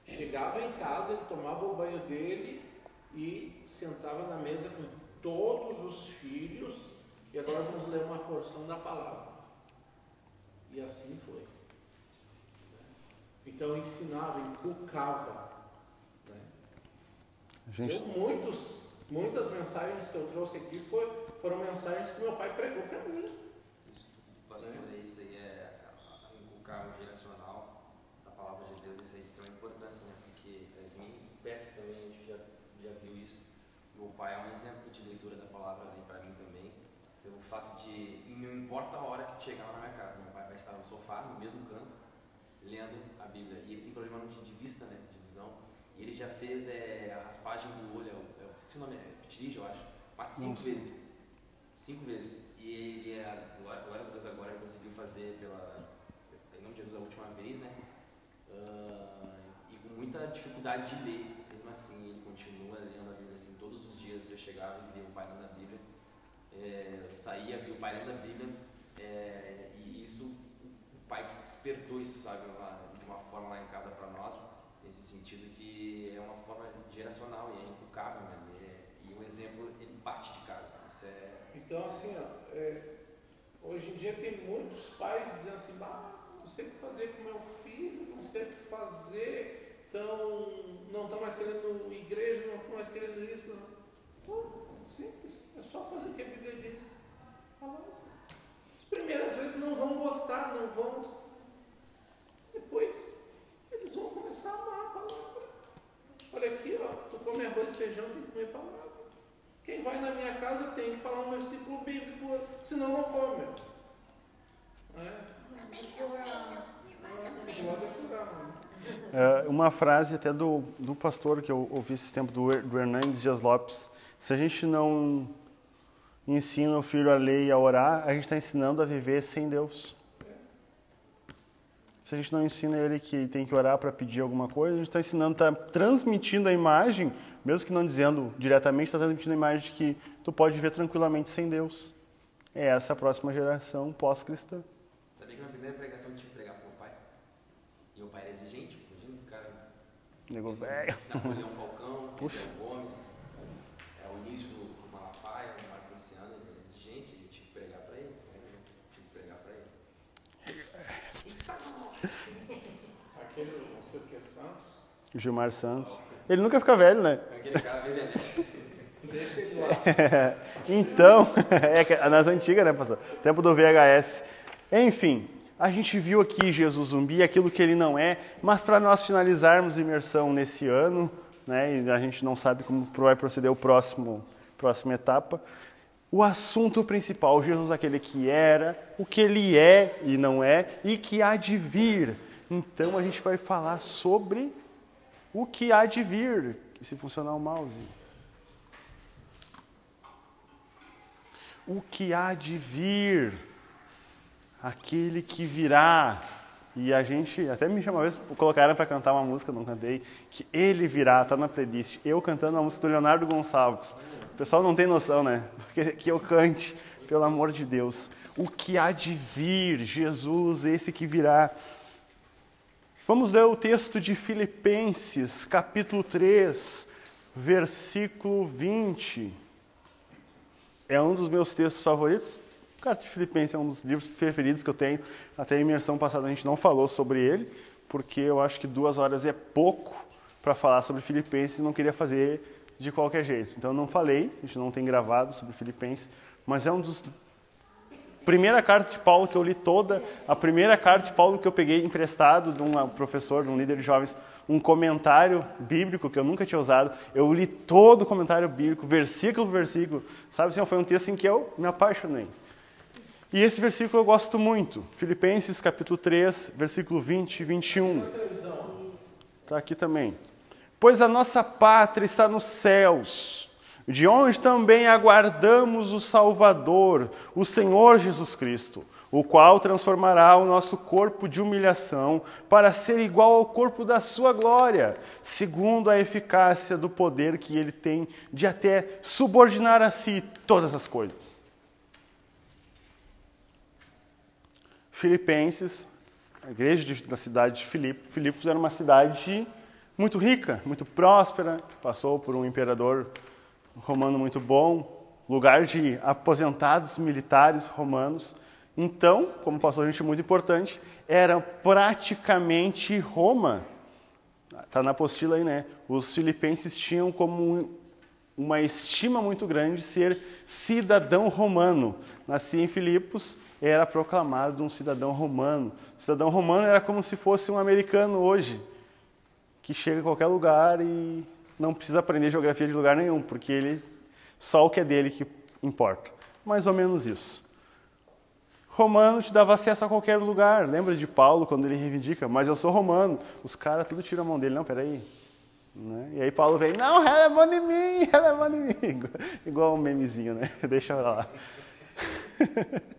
chegava em casa, ele tomava o banho dele e sentava na mesa com todos os filhos, e agora vamos ler uma porção da palavra. E assim foi. Então ensinava, inculcava. Né? Gente... muitos, muitas mensagens que eu trouxe aqui foi, foram mensagens que meu pai pregou para mim. Isso, pastor, né? isso aí é inculcar o geracional da palavra de Deus, isso é de extrema importância, né? Porque Yasmin, perto também, a gente já, já viu isso. Meu pai é um exemplo de leitura da palavra né, para mim também. Pelo fato de, não importa a hora que chegar lá na minha casa, meu pai vai estar no sofá, no mesmo canto, lendo a Bíblia. E ele tem problema de, de vista, né? De visão. E ele já fez é, as páginas do olho, é, é, o nome é Ptirige, eu acho, mas cinco Nossa. vezes. Cinco vezes. E ele, é, agora, vezes agora, ele conseguiu fazer pela, em nome de Jesus a última vez, né? Uh, e com muita dificuldade de ler. Mesmo assim, ele continua lendo a Bíblia. Assim, todos os dias eu chegava e via o pai lendo a Bíblia. É, eu saía, via o pai lendo a Bíblia. É, e isso pai que despertou isso, sabe, uma, de uma forma lá em casa para nós, nesse sentido que é uma forma geracional e é inculcável, mas é, e o exemplo ele parte de casa. Isso é... Então, assim, ó, é, hoje em dia tem muitos pais dizendo assim, ah, não sei o que fazer com meu filho, não sei o que fazer, então não estão mais querendo igreja, não estão mais querendo isso. Não. Pô, simples, é só fazer o que a Bíblia diz. Primeiras vezes não vão gostar, não vão. Depois, eles vão começar a amar a palavra. Olha aqui, ó, tu come arroz e feijão, tem que comer palavra. Quem vai na minha casa tem que falar um versículo bíblico, senão não come. É. É, uma frase até do, do pastor que eu ouvi esse tempo, do, do Hernandes Dias Lopes. Se a gente não ensina o filho a ler e a orar, a gente está ensinando a viver sem Deus. Se a gente não ensina ele que tem que orar para pedir alguma coisa, a gente está ensinando, está transmitindo a imagem, mesmo que não dizendo diretamente, está transmitindo a imagem de que tu pode viver tranquilamente sem Deus. É essa a próxima geração pós-cristã. Sabia que na primeira pregação eu tive que pregar para o meu pai? E o pai era exigente, imagina o cara. Nego velho. Napoleão Falcão, Puxa. Gomes, é o início do Gilmar Santos. Ele nunca fica velho, né? Deixa ele lá. então, é nas antigas, né, pastor? Tempo do VHS. Enfim, a gente viu aqui Jesus zumbi, aquilo que ele não é, mas para nós finalizarmos a imersão nesse ano, né, e a gente não sabe como vai proceder o próximo próxima etapa, o assunto principal, Jesus aquele que era, o que ele é e não é e que há de vir. Então a gente vai falar sobre o que há de vir, se funcionar o mouse. O que há de vir, aquele que virá. E a gente, até me chamou uma vez, colocaram para cantar uma música, não cantei, que ele virá, tá na playlist. Eu cantando a música do Leonardo Gonçalves. O pessoal não tem noção, né? Que eu cante, pelo amor de Deus. O que há de vir, Jesus, esse que virá. Vamos ler o texto de Filipenses, capítulo 3, versículo 20. É um dos meus textos favoritos. O carta de Filipenses é um dos livros preferidos que eu tenho. Até a imersão passada a gente não falou sobre ele, porque eu acho que duas horas é pouco para falar sobre Filipenses e não queria fazer de qualquer jeito. Então eu não falei, a gente não tem gravado sobre Filipenses, mas é um dos Primeira carta de Paulo que eu li toda, a primeira carta de Paulo que eu peguei emprestado de um professor, de um líder de jovens, um comentário bíblico que eu nunca tinha usado. Eu li todo o comentário bíblico, versículo por versículo. Sabe assim, foi um texto em que eu me apaixonei. E esse versículo eu gosto muito. Filipenses capítulo 3, versículo 20 e 21. Está aqui também. Pois a nossa pátria está nos céus de onde também aguardamos o Salvador, o Senhor Jesus Cristo, o qual transformará o nosso corpo de humilhação para ser igual ao corpo da sua glória, segundo a eficácia do poder que ele tem de até subordinar a si todas as coisas. Filipenses, a igreja da cidade de Filipos, Filipos era uma cidade muito rica, muito próspera, passou por um imperador romano muito bom, lugar de aposentados militares romanos. Então, como passou gente muito importante, era praticamente Roma. Está na apostila aí, né? Os filipenses tinham como uma estima muito grande ser cidadão romano. Nascia em Filipos, era proclamado um cidadão romano. cidadão romano era como se fosse um americano hoje, que chega a qualquer lugar e não precisa aprender geografia de lugar nenhum, porque ele só o que é dele que importa. Mais ou menos isso. Romano te dava acesso a qualquer lugar. Lembra de Paulo quando ele reivindica, mas eu sou romano. Os caras tudo tiram a mão dele. Não, peraí. Né? E aí Paulo vem, não, ela é mão de mim, ela é mão de mim. Igual um memezinho, né? Deixa lá.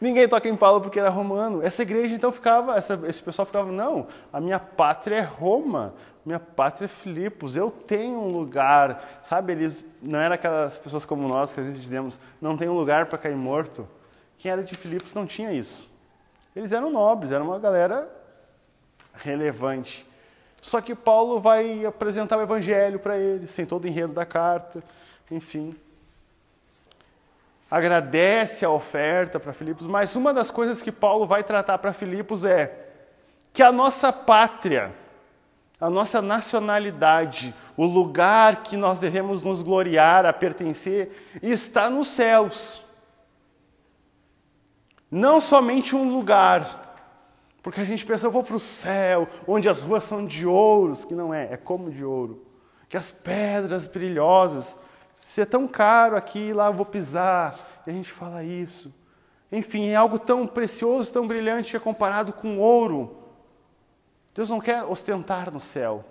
Ninguém toca em Paulo porque era romano. Essa igreja então ficava, essa, esse pessoal ficava, não, a minha pátria é Roma, minha pátria é Filipos, eu tenho um lugar. Sabe, eles não eram aquelas pessoas como nós que às vezes dizemos, não tem um lugar para cair morto. Quem era de Filipos não tinha isso. Eles eram nobres, era uma galera relevante. Só que Paulo vai apresentar o evangelho para eles, tem todo o enredo da carta, enfim agradece a oferta para Filipos, mas uma das coisas que Paulo vai tratar para Filipos é que a nossa pátria, a nossa nacionalidade, o lugar que nós devemos nos gloriar, a pertencer, está nos céus. Não somente um lugar, porque a gente pensa, eu vou para o céu, onde as ruas são de ouros, que não é, é como de ouro, que as pedras brilhosas, se é tão caro aqui, lá eu vou pisar. E a gente fala isso. Enfim, é algo tão precioso, tão brilhante que é comparado com ouro. Deus não quer ostentar no céu.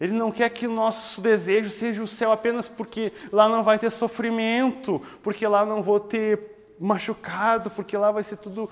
Ele não quer que o nosso desejo seja o céu apenas porque lá não vai ter sofrimento, porque lá não vou ter machucado, porque lá vai ser tudo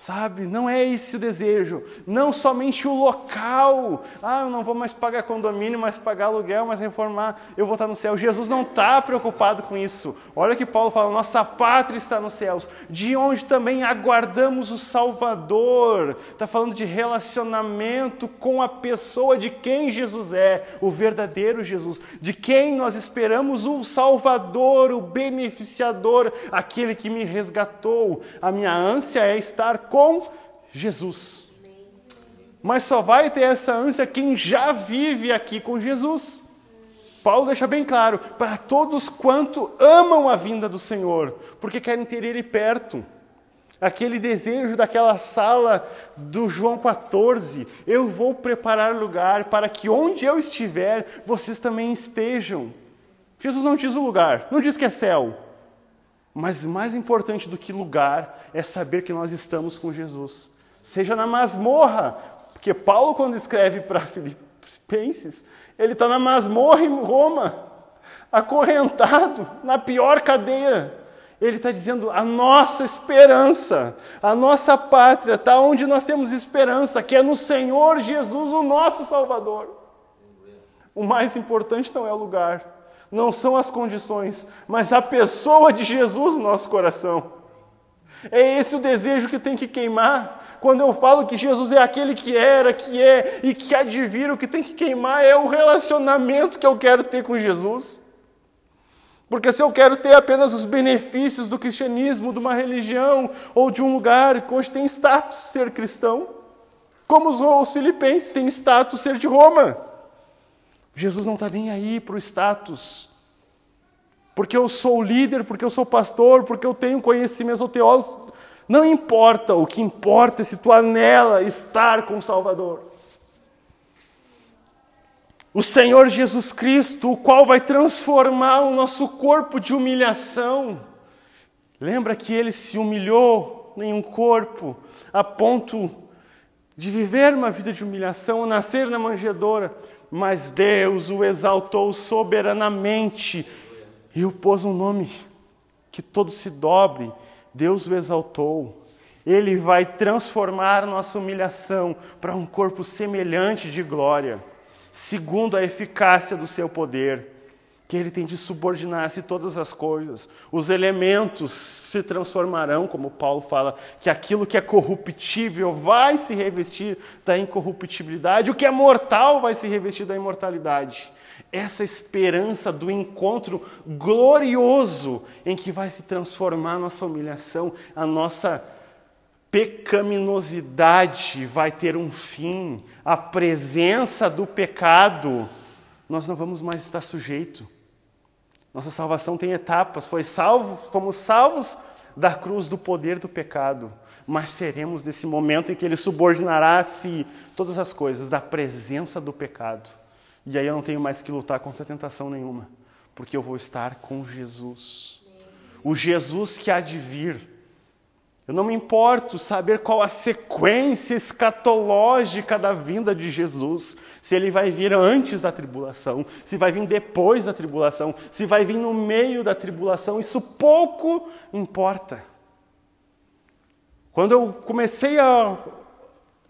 Sabe? Não é esse o desejo. Não somente o local. Ah, eu não vou mais pagar condomínio, mais pagar aluguel, mais reformar, eu vou estar no céu. Jesus não está preocupado com isso. Olha que Paulo fala: nossa pátria está nos céus, de onde também aguardamos o Salvador. Está falando de relacionamento com a pessoa de quem Jesus é, o verdadeiro Jesus, de quem nós esperamos o Salvador, o beneficiador, aquele que me resgatou. A minha ânsia é estar com Jesus. Mas só vai ter essa ânsia quem já vive aqui com Jesus. Paulo deixa bem claro: para todos quanto amam a vinda do Senhor, porque querem ter Ele perto. Aquele desejo daquela sala do João 14: eu vou preparar lugar para que onde eu estiver, vocês também estejam. Jesus não diz o lugar, não diz que é céu, mas mais importante do que lugar é saber que nós estamos com Jesus. Seja na masmorra, porque Paulo, quando escreve para Filipenses, ele está na masmorra em Roma, acorrentado, na pior cadeia. Ele está dizendo: a nossa esperança, a nossa pátria está onde nós temos esperança, que é no Senhor Jesus, o nosso Salvador. O mais importante não é o lugar, não são as condições, mas a pessoa de Jesus no nosso coração. É esse o desejo que tem que queimar. Quando eu falo que Jesus é aquele que era, que é e que vir, o que tem que queimar é o relacionamento que eu quero ter com Jesus. Porque se eu quero ter apenas os benefícios do cristianismo, de uma religião ou de um lugar onde tem status ser cristão, como os filipenses têm status ser de Roma. Jesus não está nem aí para o status. Porque eu sou líder, porque eu sou pastor, porque eu tenho conhecimento, eu sou teólogo. Não importa, o que importa é se tu anela estar com o Salvador. O Senhor Jesus Cristo, o qual vai transformar o nosso corpo de humilhação. Lembra que ele se humilhou em um corpo a ponto de viver uma vida de humilhação, nascer na manjedoura mas Deus o exaltou soberanamente e o pôs um nome que todo se dobre. Deus o exaltou. Ele vai transformar nossa humilhação para um corpo semelhante de glória, segundo a eficácia do seu poder que ele tem de subordinar-se todas as coisas. Os elementos se transformarão, como Paulo fala, que aquilo que é corruptível vai se revestir da incorruptibilidade, o que é mortal vai se revestir da imortalidade. Essa esperança do encontro glorioso em que vai se transformar a nossa humilhação, a nossa pecaminosidade vai ter um fim, a presença do pecado, nós não vamos mais estar sujeito. Nossa salvação tem etapas. Foi salvo, fomos salvos da cruz do poder do pecado, mas seremos desse momento em que ele subordinará a si todas as coisas da presença do pecado. E aí eu não tenho mais que lutar contra tentação nenhuma, porque eu vou estar com Jesus. O Jesus que há de vir eu não me importo saber qual a sequência escatológica da vinda de Jesus. Se ele vai vir antes da tribulação, se vai vir depois da tribulação, se vai vir no meio da tribulação, isso pouco importa. Quando eu comecei a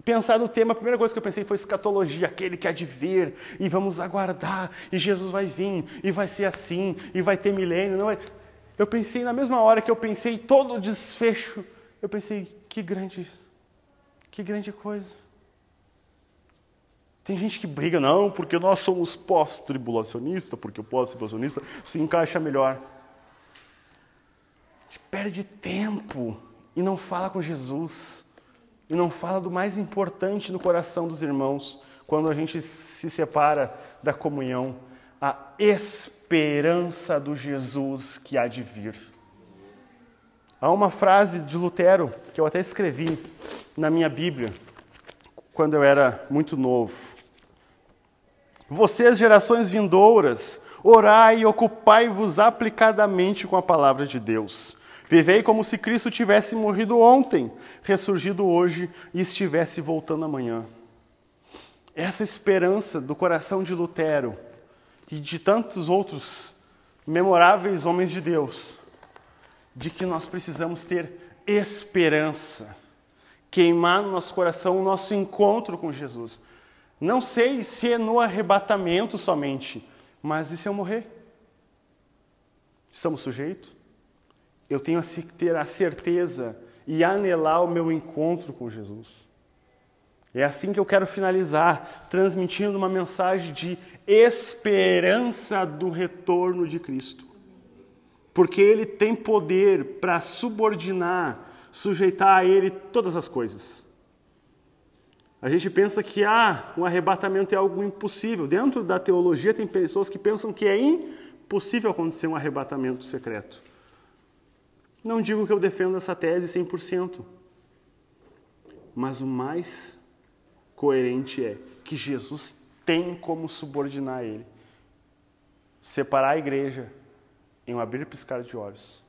pensar no tema, a primeira coisa que eu pensei foi escatologia, aquele que há de vir, e vamos aguardar, e Jesus vai vir, e vai ser assim, e vai ter milênio. Não é? Eu pensei na mesma hora que eu pensei todo o desfecho eu pensei, que grande, que grande coisa. Tem gente que briga, não, porque nós somos pós-tribulacionista, porque o pós-tribulacionista se encaixa melhor. A gente perde tempo e não fala com Jesus. E não fala do mais importante no coração dos irmãos, quando a gente se separa da comunhão, a esperança do Jesus que há de vir. Há uma frase de Lutero que eu até escrevi na minha Bíblia quando eu era muito novo. Vocês, gerações vindouras, orai e ocupai-vos aplicadamente com a palavra de Deus. Vivei como se Cristo tivesse morrido ontem, ressurgido hoje e estivesse voltando amanhã. Essa esperança do coração de Lutero e de tantos outros memoráveis homens de Deus de que nós precisamos ter esperança, queimar no nosso coração o nosso encontro com Jesus. Não sei se é no arrebatamento somente, mas e se eu morrer? Estamos sujeitos? Eu tenho que ter a certeza e anelar o meu encontro com Jesus. É assim que eu quero finalizar, transmitindo uma mensagem de esperança do retorno de Cristo porque ele tem poder para subordinar, sujeitar a ele todas as coisas. A gente pensa que ah, um arrebatamento é algo impossível. Dentro da teologia tem pessoas que pensam que é impossível acontecer um arrebatamento secreto. Não digo que eu defendo essa tese 100%, mas o mais coerente é que Jesus tem como subordinar ele, separar a igreja em um abrir e piscar de olhos.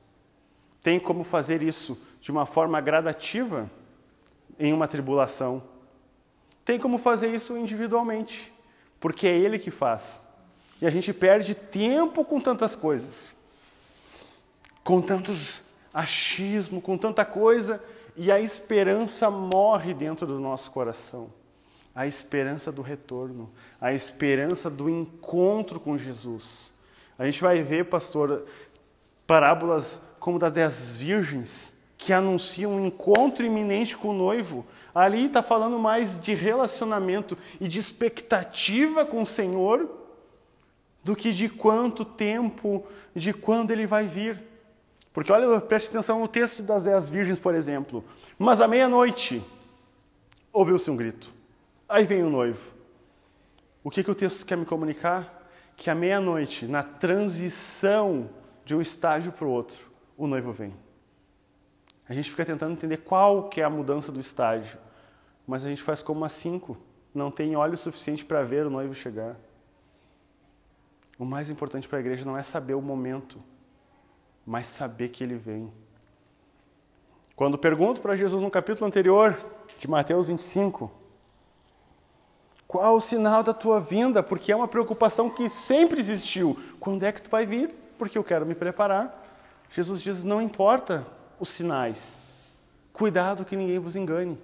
Tem como fazer isso de uma forma gradativa em uma tribulação. Tem como fazer isso individualmente, porque é Ele que faz. E a gente perde tempo com tantas coisas, com tantos achismo, com tanta coisa, e a esperança morre dentro do nosso coração. A esperança do retorno, a esperança do encontro com Jesus. A gente vai ver, pastor, parábolas como das dez virgens, que anunciam um encontro iminente com o noivo. Ali está falando mais de relacionamento e de expectativa com o Senhor do que de quanto tempo, de quando ele vai vir. Porque olha, preste atenção no texto das dez virgens, por exemplo. Mas à meia-noite ouviu-se um grito. Aí vem o noivo. O que, que o texto quer me comunicar? Que à meia-noite, na transição de um estágio para o outro, o noivo vem. A gente fica tentando entender qual que é a mudança do estágio, mas a gente faz como a cinco, não tem óleo suficiente para ver o noivo chegar. O mais importante para a igreja não é saber o momento, mas saber que ele vem. Quando pergunto para Jesus no capítulo anterior, de Mateus 25, Qual o sinal da tua vinda? Porque é uma preocupação que sempre existiu. Quando é que tu vai vir? Porque eu quero me preparar. Jesus diz: não importa os sinais, cuidado que ninguém vos engane.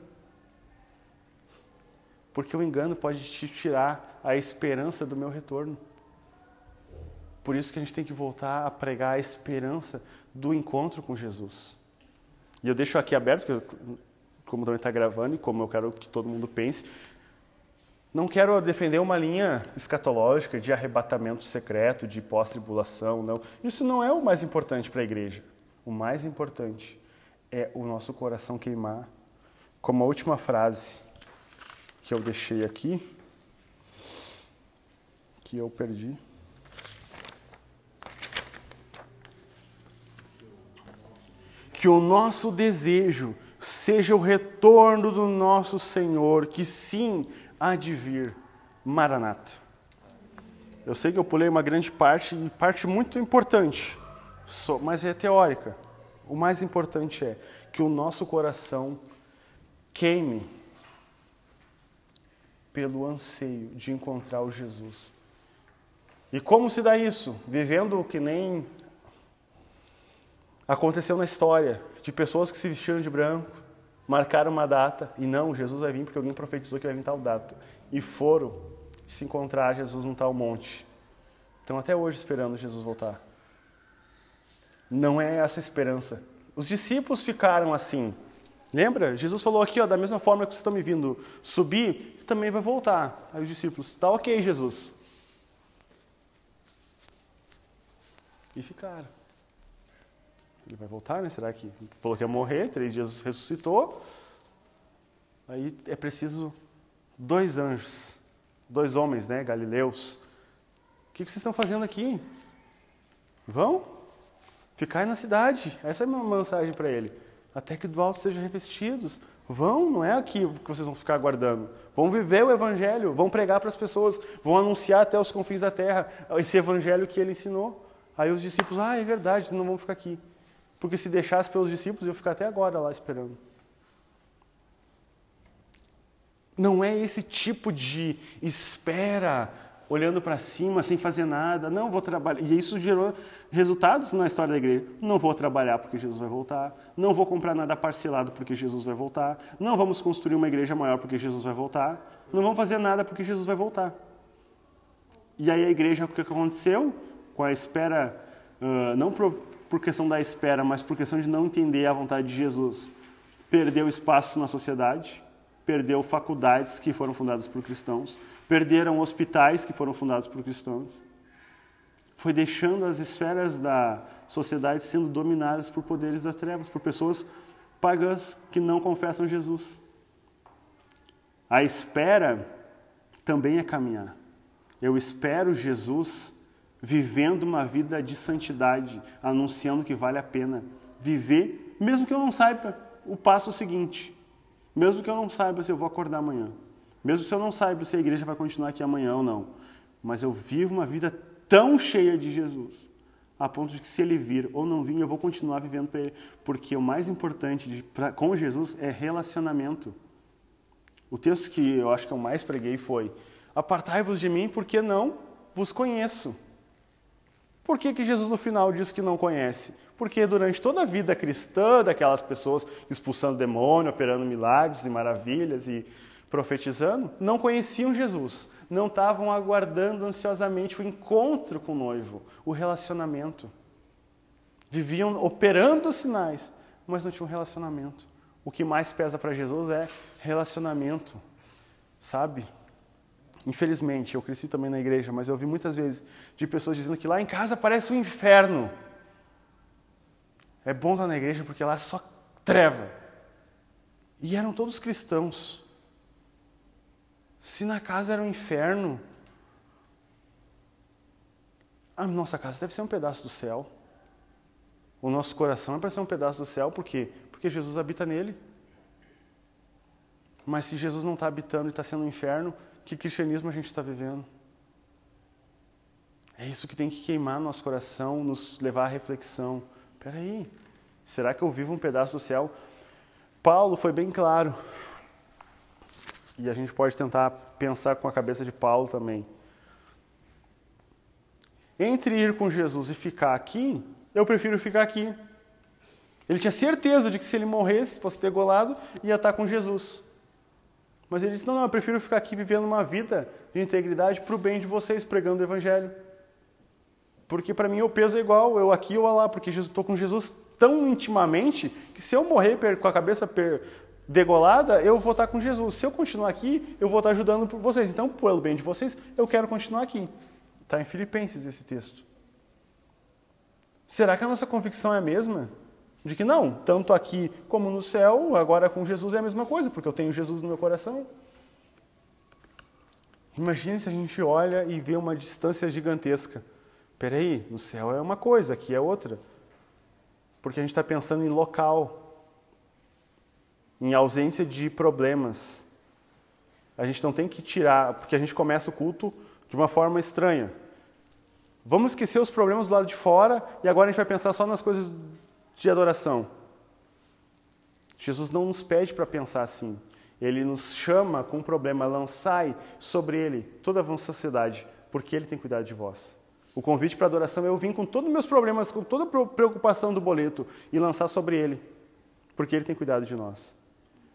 Porque o engano pode te tirar a esperança do meu retorno. Por isso que a gente tem que voltar a pregar a esperança do encontro com Jesus. E eu deixo aqui aberto, como também está gravando e como eu quero que todo mundo pense, não quero defender uma linha escatológica de arrebatamento secreto, de pós-tribulação, não. Isso não é o mais importante para a igreja. O mais importante é o nosso coração queimar. Como a última frase que eu deixei aqui, que eu perdi. Que o nosso desejo seja o retorno do nosso Senhor, que sim, há de vir. Maranata. Eu sei que eu pulei uma grande parte, e parte muito importante, mas é teórica. O mais importante é que o nosso coração queime pelo anseio de encontrar o Jesus. E como se dá isso? Vivendo o que nem aconteceu na história, de pessoas que se vestiram de branco, marcaram uma data e não, Jesus vai vir porque alguém profetizou que vai vir tal data. E foram se encontrar Jesus num tal monte. Estão até hoje esperando Jesus voltar. Não é essa esperança. Os discípulos ficaram assim. Lembra? Jesus falou aqui, ó, da mesma forma que vocês estão me vindo subir, também vai voltar. Aí os discípulos, tá ok, Jesus. E ficaram. Ele vai voltar, né? Será que falou que ia morrer? Três dias ressuscitou. Aí é preciso dois anjos, dois homens, né? Galileus. O que vocês estão fazendo aqui? Vão? Ficar na cidade. Essa é a minha mensagem para ele. Até que do alto sejam revestidos. Vão, não é aqui que vocês vão ficar aguardando. Vão viver o evangelho, vão pregar para as pessoas, vão anunciar até os confins da terra esse evangelho que ele ensinou. Aí os discípulos, ah, é verdade, não vão ficar aqui. Porque se deixasse pelos discípulos, eu ficar até agora lá esperando. Não é esse tipo de espera, olhando para cima, sem fazer nada. Não vou trabalhar. E isso gerou resultados na história da igreja. Não vou trabalhar porque Jesus vai voltar. Não vou comprar nada parcelado porque Jesus vai voltar. Não vamos construir uma igreja maior porque Jesus vai voltar. Não vamos fazer nada porque Jesus vai voltar. E aí a igreja, o que aconteceu? Com a espera, uh, não por questão da espera, mas por questão de não entender a vontade de Jesus, perdeu espaço na sociedade, perdeu faculdades que foram fundadas por cristãos, perderam hospitais que foram fundados por cristãos. Foi deixando as esferas da sociedade sendo dominadas por poderes das trevas, por pessoas pagãs que não confessam Jesus. A espera também é caminhar. Eu espero Jesus vivendo uma vida de santidade, anunciando que vale a pena viver, mesmo que eu não saiba o passo seguinte, mesmo que eu não saiba se eu vou acordar amanhã, mesmo se eu não saiba se a igreja vai continuar aqui amanhã ou não, mas eu vivo uma vida tão cheia de Jesus, a ponto de que se ele vir ou não vir, eu vou continuar vivendo para ele, porque o mais importante de, pra, com Jesus é relacionamento. O texto que eu acho que eu mais preguei foi: Apartai-vos de mim, porque não vos conheço. Por que, que Jesus no final diz que não conhece? Porque durante toda a vida cristã daquelas pessoas expulsando demônio, operando milagres e maravilhas e profetizando, não conheciam Jesus, não estavam aguardando ansiosamente o encontro com o noivo, o relacionamento. Viviam operando sinais, mas não tinham relacionamento. O que mais pesa para Jesus é relacionamento, sabe? Infelizmente, eu cresci também na igreja, mas eu ouvi muitas vezes de pessoas dizendo que lá em casa parece um inferno. É bom estar na igreja porque lá é só treva. E eram todos cristãos. Se na casa era um inferno, a nossa casa deve ser um pedaço do céu. O nosso coração é para ser um pedaço do céu, por quê? Porque Jesus habita nele. Mas se Jesus não está habitando e está sendo um inferno, que cristianismo a gente está vivendo? É isso que tem que queimar nosso coração, nos levar à reflexão. Espera aí, será que eu vivo um pedaço do céu? Paulo foi bem claro. E a gente pode tentar pensar com a cabeça de Paulo também. Entre ir com Jesus e ficar aqui, eu prefiro ficar aqui. Ele tinha certeza de que se ele morresse, fosse degolado, ia estar com Jesus. Mas ele disse: Não, não, eu prefiro ficar aqui vivendo uma vida de integridade para o bem de vocês, pregando o Evangelho. Porque para mim o peso é igual, eu aqui ou lá, porque estou com Jesus tão intimamente que se eu morrer com a cabeça degolada, eu vou estar com Jesus. Se eu continuar aqui, eu vou estar ajudando por vocês. Então, pelo bem de vocês, eu quero continuar aqui. Está em Filipenses esse texto. Será que a nossa convicção é a mesma? De que não, tanto aqui como no céu, agora com Jesus é a mesma coisa, porque eu tenho Jesus no meu coração. Imagine se a gente olha e vê uma distância gigantesca. Peraí, no céu é uma coisa, aqui é outra. Porque a gente está pensando em local, em ausência de problemas. A gente não tem que tirar, porque a gente começa o culto de uma forma estranha. Vamos esquecer os problemas do lado de fora e agora a gente vai pensar só nas coisas de adoração. Jesus não nos pede para pensar assim. Ele nos chama com um problema, lançai sobre ele toda a vossa sociedade, porque ele tem cuidado de vós. O convite para adoração é eu vim com todos os meus problemas, com toda a preocupação do boleto e lançar sobre ele, porque ele tem cuidado de nós.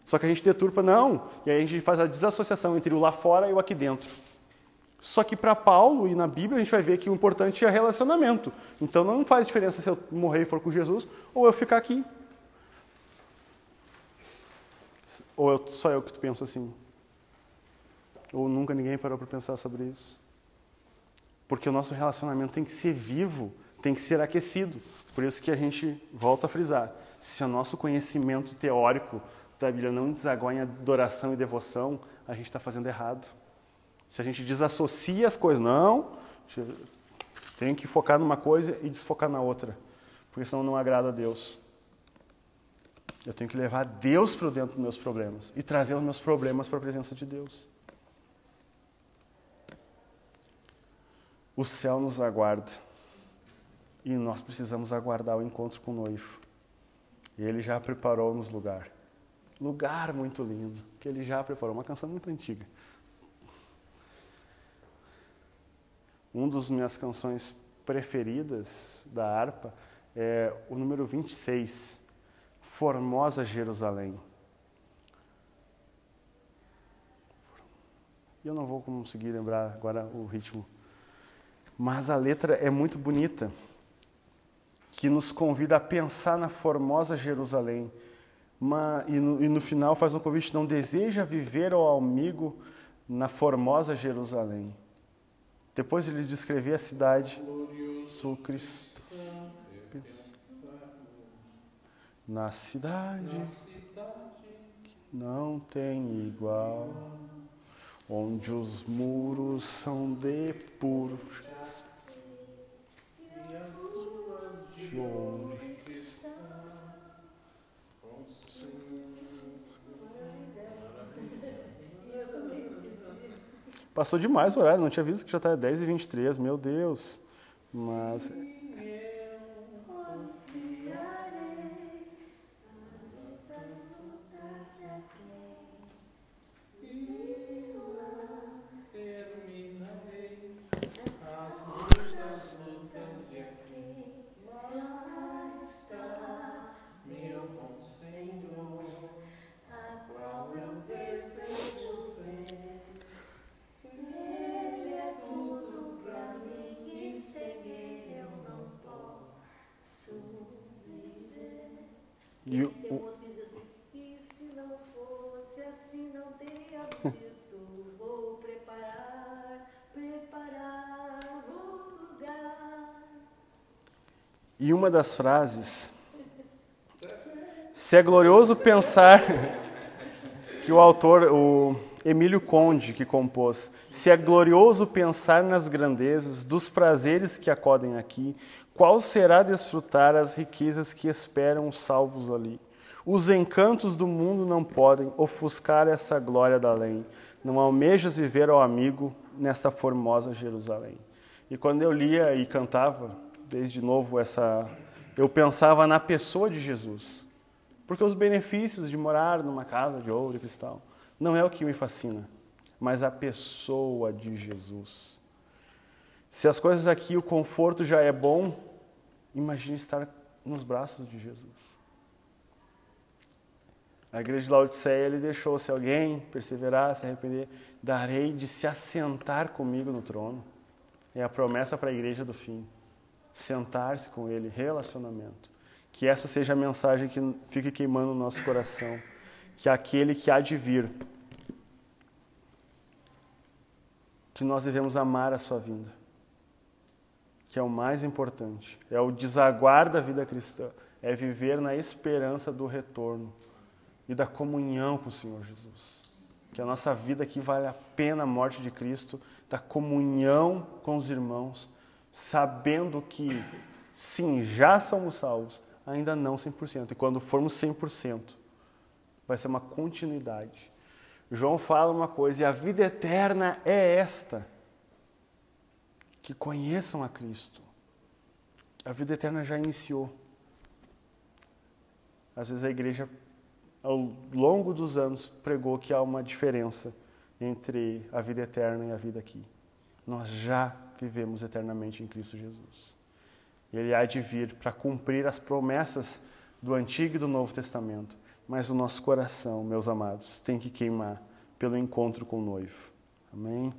Só que a gente deturpa, não, e aí a gente faz a desassociação entre o lá fora e o aqui dentro. Só que para Paulo e na Bíblia a gente vai ver que o importante é relacionamento. Então não faz diferença se eu morrer e for com Jesus ou eu ficar aqui. Ou eu, só eu que penso assim. Ou nunca ninguém parou para pensar sobre isso. Porque o nosso relacionamento tem que ser vivo, tem que ser aquecido. Por isso que a gente volta a frisar. Se o nosso conhecimento teórico da Bíblia não desaguar em adoração e devoção, a gente está fazendo errado. Se a gente desassocia as coisas, não, tem que focar numa coisa e desfocar na outra, porque senão não agrada a Deus. Eu tenho que levar Deus para dentro dos meus problemas e trazer os meus problemas para a presença de Deus. O céu nos aguarda e nós precisamos aguardar o encontro com o noivo. Ele já preparou-nos lugar. Lugar muito lindo, que ele já preparou. Uma canção muito antiga. Uma das minhas canções preferidas da harpa é o número 26, Formosa Jerusalém. Eu não vou conseguir lembrar agora o ritmo, mas a letra é muito bonita, que nos convida a pensar na formosa Jerusalém. E, no, e no final faz um convite: não deseja viver ao amigo na formosa Jerusalém. Depois ele descrevia a cidade, sou Cristo. Na cidade que não tem igual, onde os muros são de puro. De Passou demais o horário, não tinha visto que já está 10 e 23 meu Deus. Mas. E uma das frases, se é glorioso pensar que o autor, o Emílio Conde, que compôs, se é glorioso pensar nas grandezas dos prazeres que acodem aqui, qual será desfrutar as riquezas que esperam os salvos ali? Os encantos do mundo não podem ofuscar essa glória da além. Não almejas viver ao amigo nesta formosa Jerusalém. E quando eu lia e cantava, desde novo essa, eu pensava na pessoa de Jesus, porque os benefícios de morar numa casa de ouro e cristal Não é o que me fascina, mas a pessoa de Jesus. Se as coisas aqui, o conforto já é bom, imagine estar nos braços de Jesus. A igreja de Laodiceia, ele deixou, se alguém perseverar, se arrepender, darei de se assentar comigo no trono. É a promessa para a igreja do fim. Sentar-se com ele, relacionamento. Que essa seja a mensagem que fique queimando no nosso coração. Que aquele que há de vir, que nós devemos amar a sua vinda. Que é o mais importante. É o desaguar da vida cristã. É viver na esperança do retorno e da comunhão com o Senhor Jesus. Que a nossa vida aqui vale a pena a morte de Cristo, da comunhão com os irmãos, sabendo que, sim, já somos salvos, ainda não 100%. E quando formos 100%, vai ser uma continuidade. João fala uma coisa, e a vida eterna é esta: que conheçam a Cristo. A vida eterna já iniciou. Às vezes a igreja ao longo dos anos, pregou que há uma diferença entre a vida eterna e a vida aqui. Nós já vivemos eternamente em Cristo Jesus. Ele há de vir para cumprir as promessas do Antigo e do Novo Testamento. Mas o nosso coração, meus amados, tem que queimar pelo encontro com o noivo. Amém?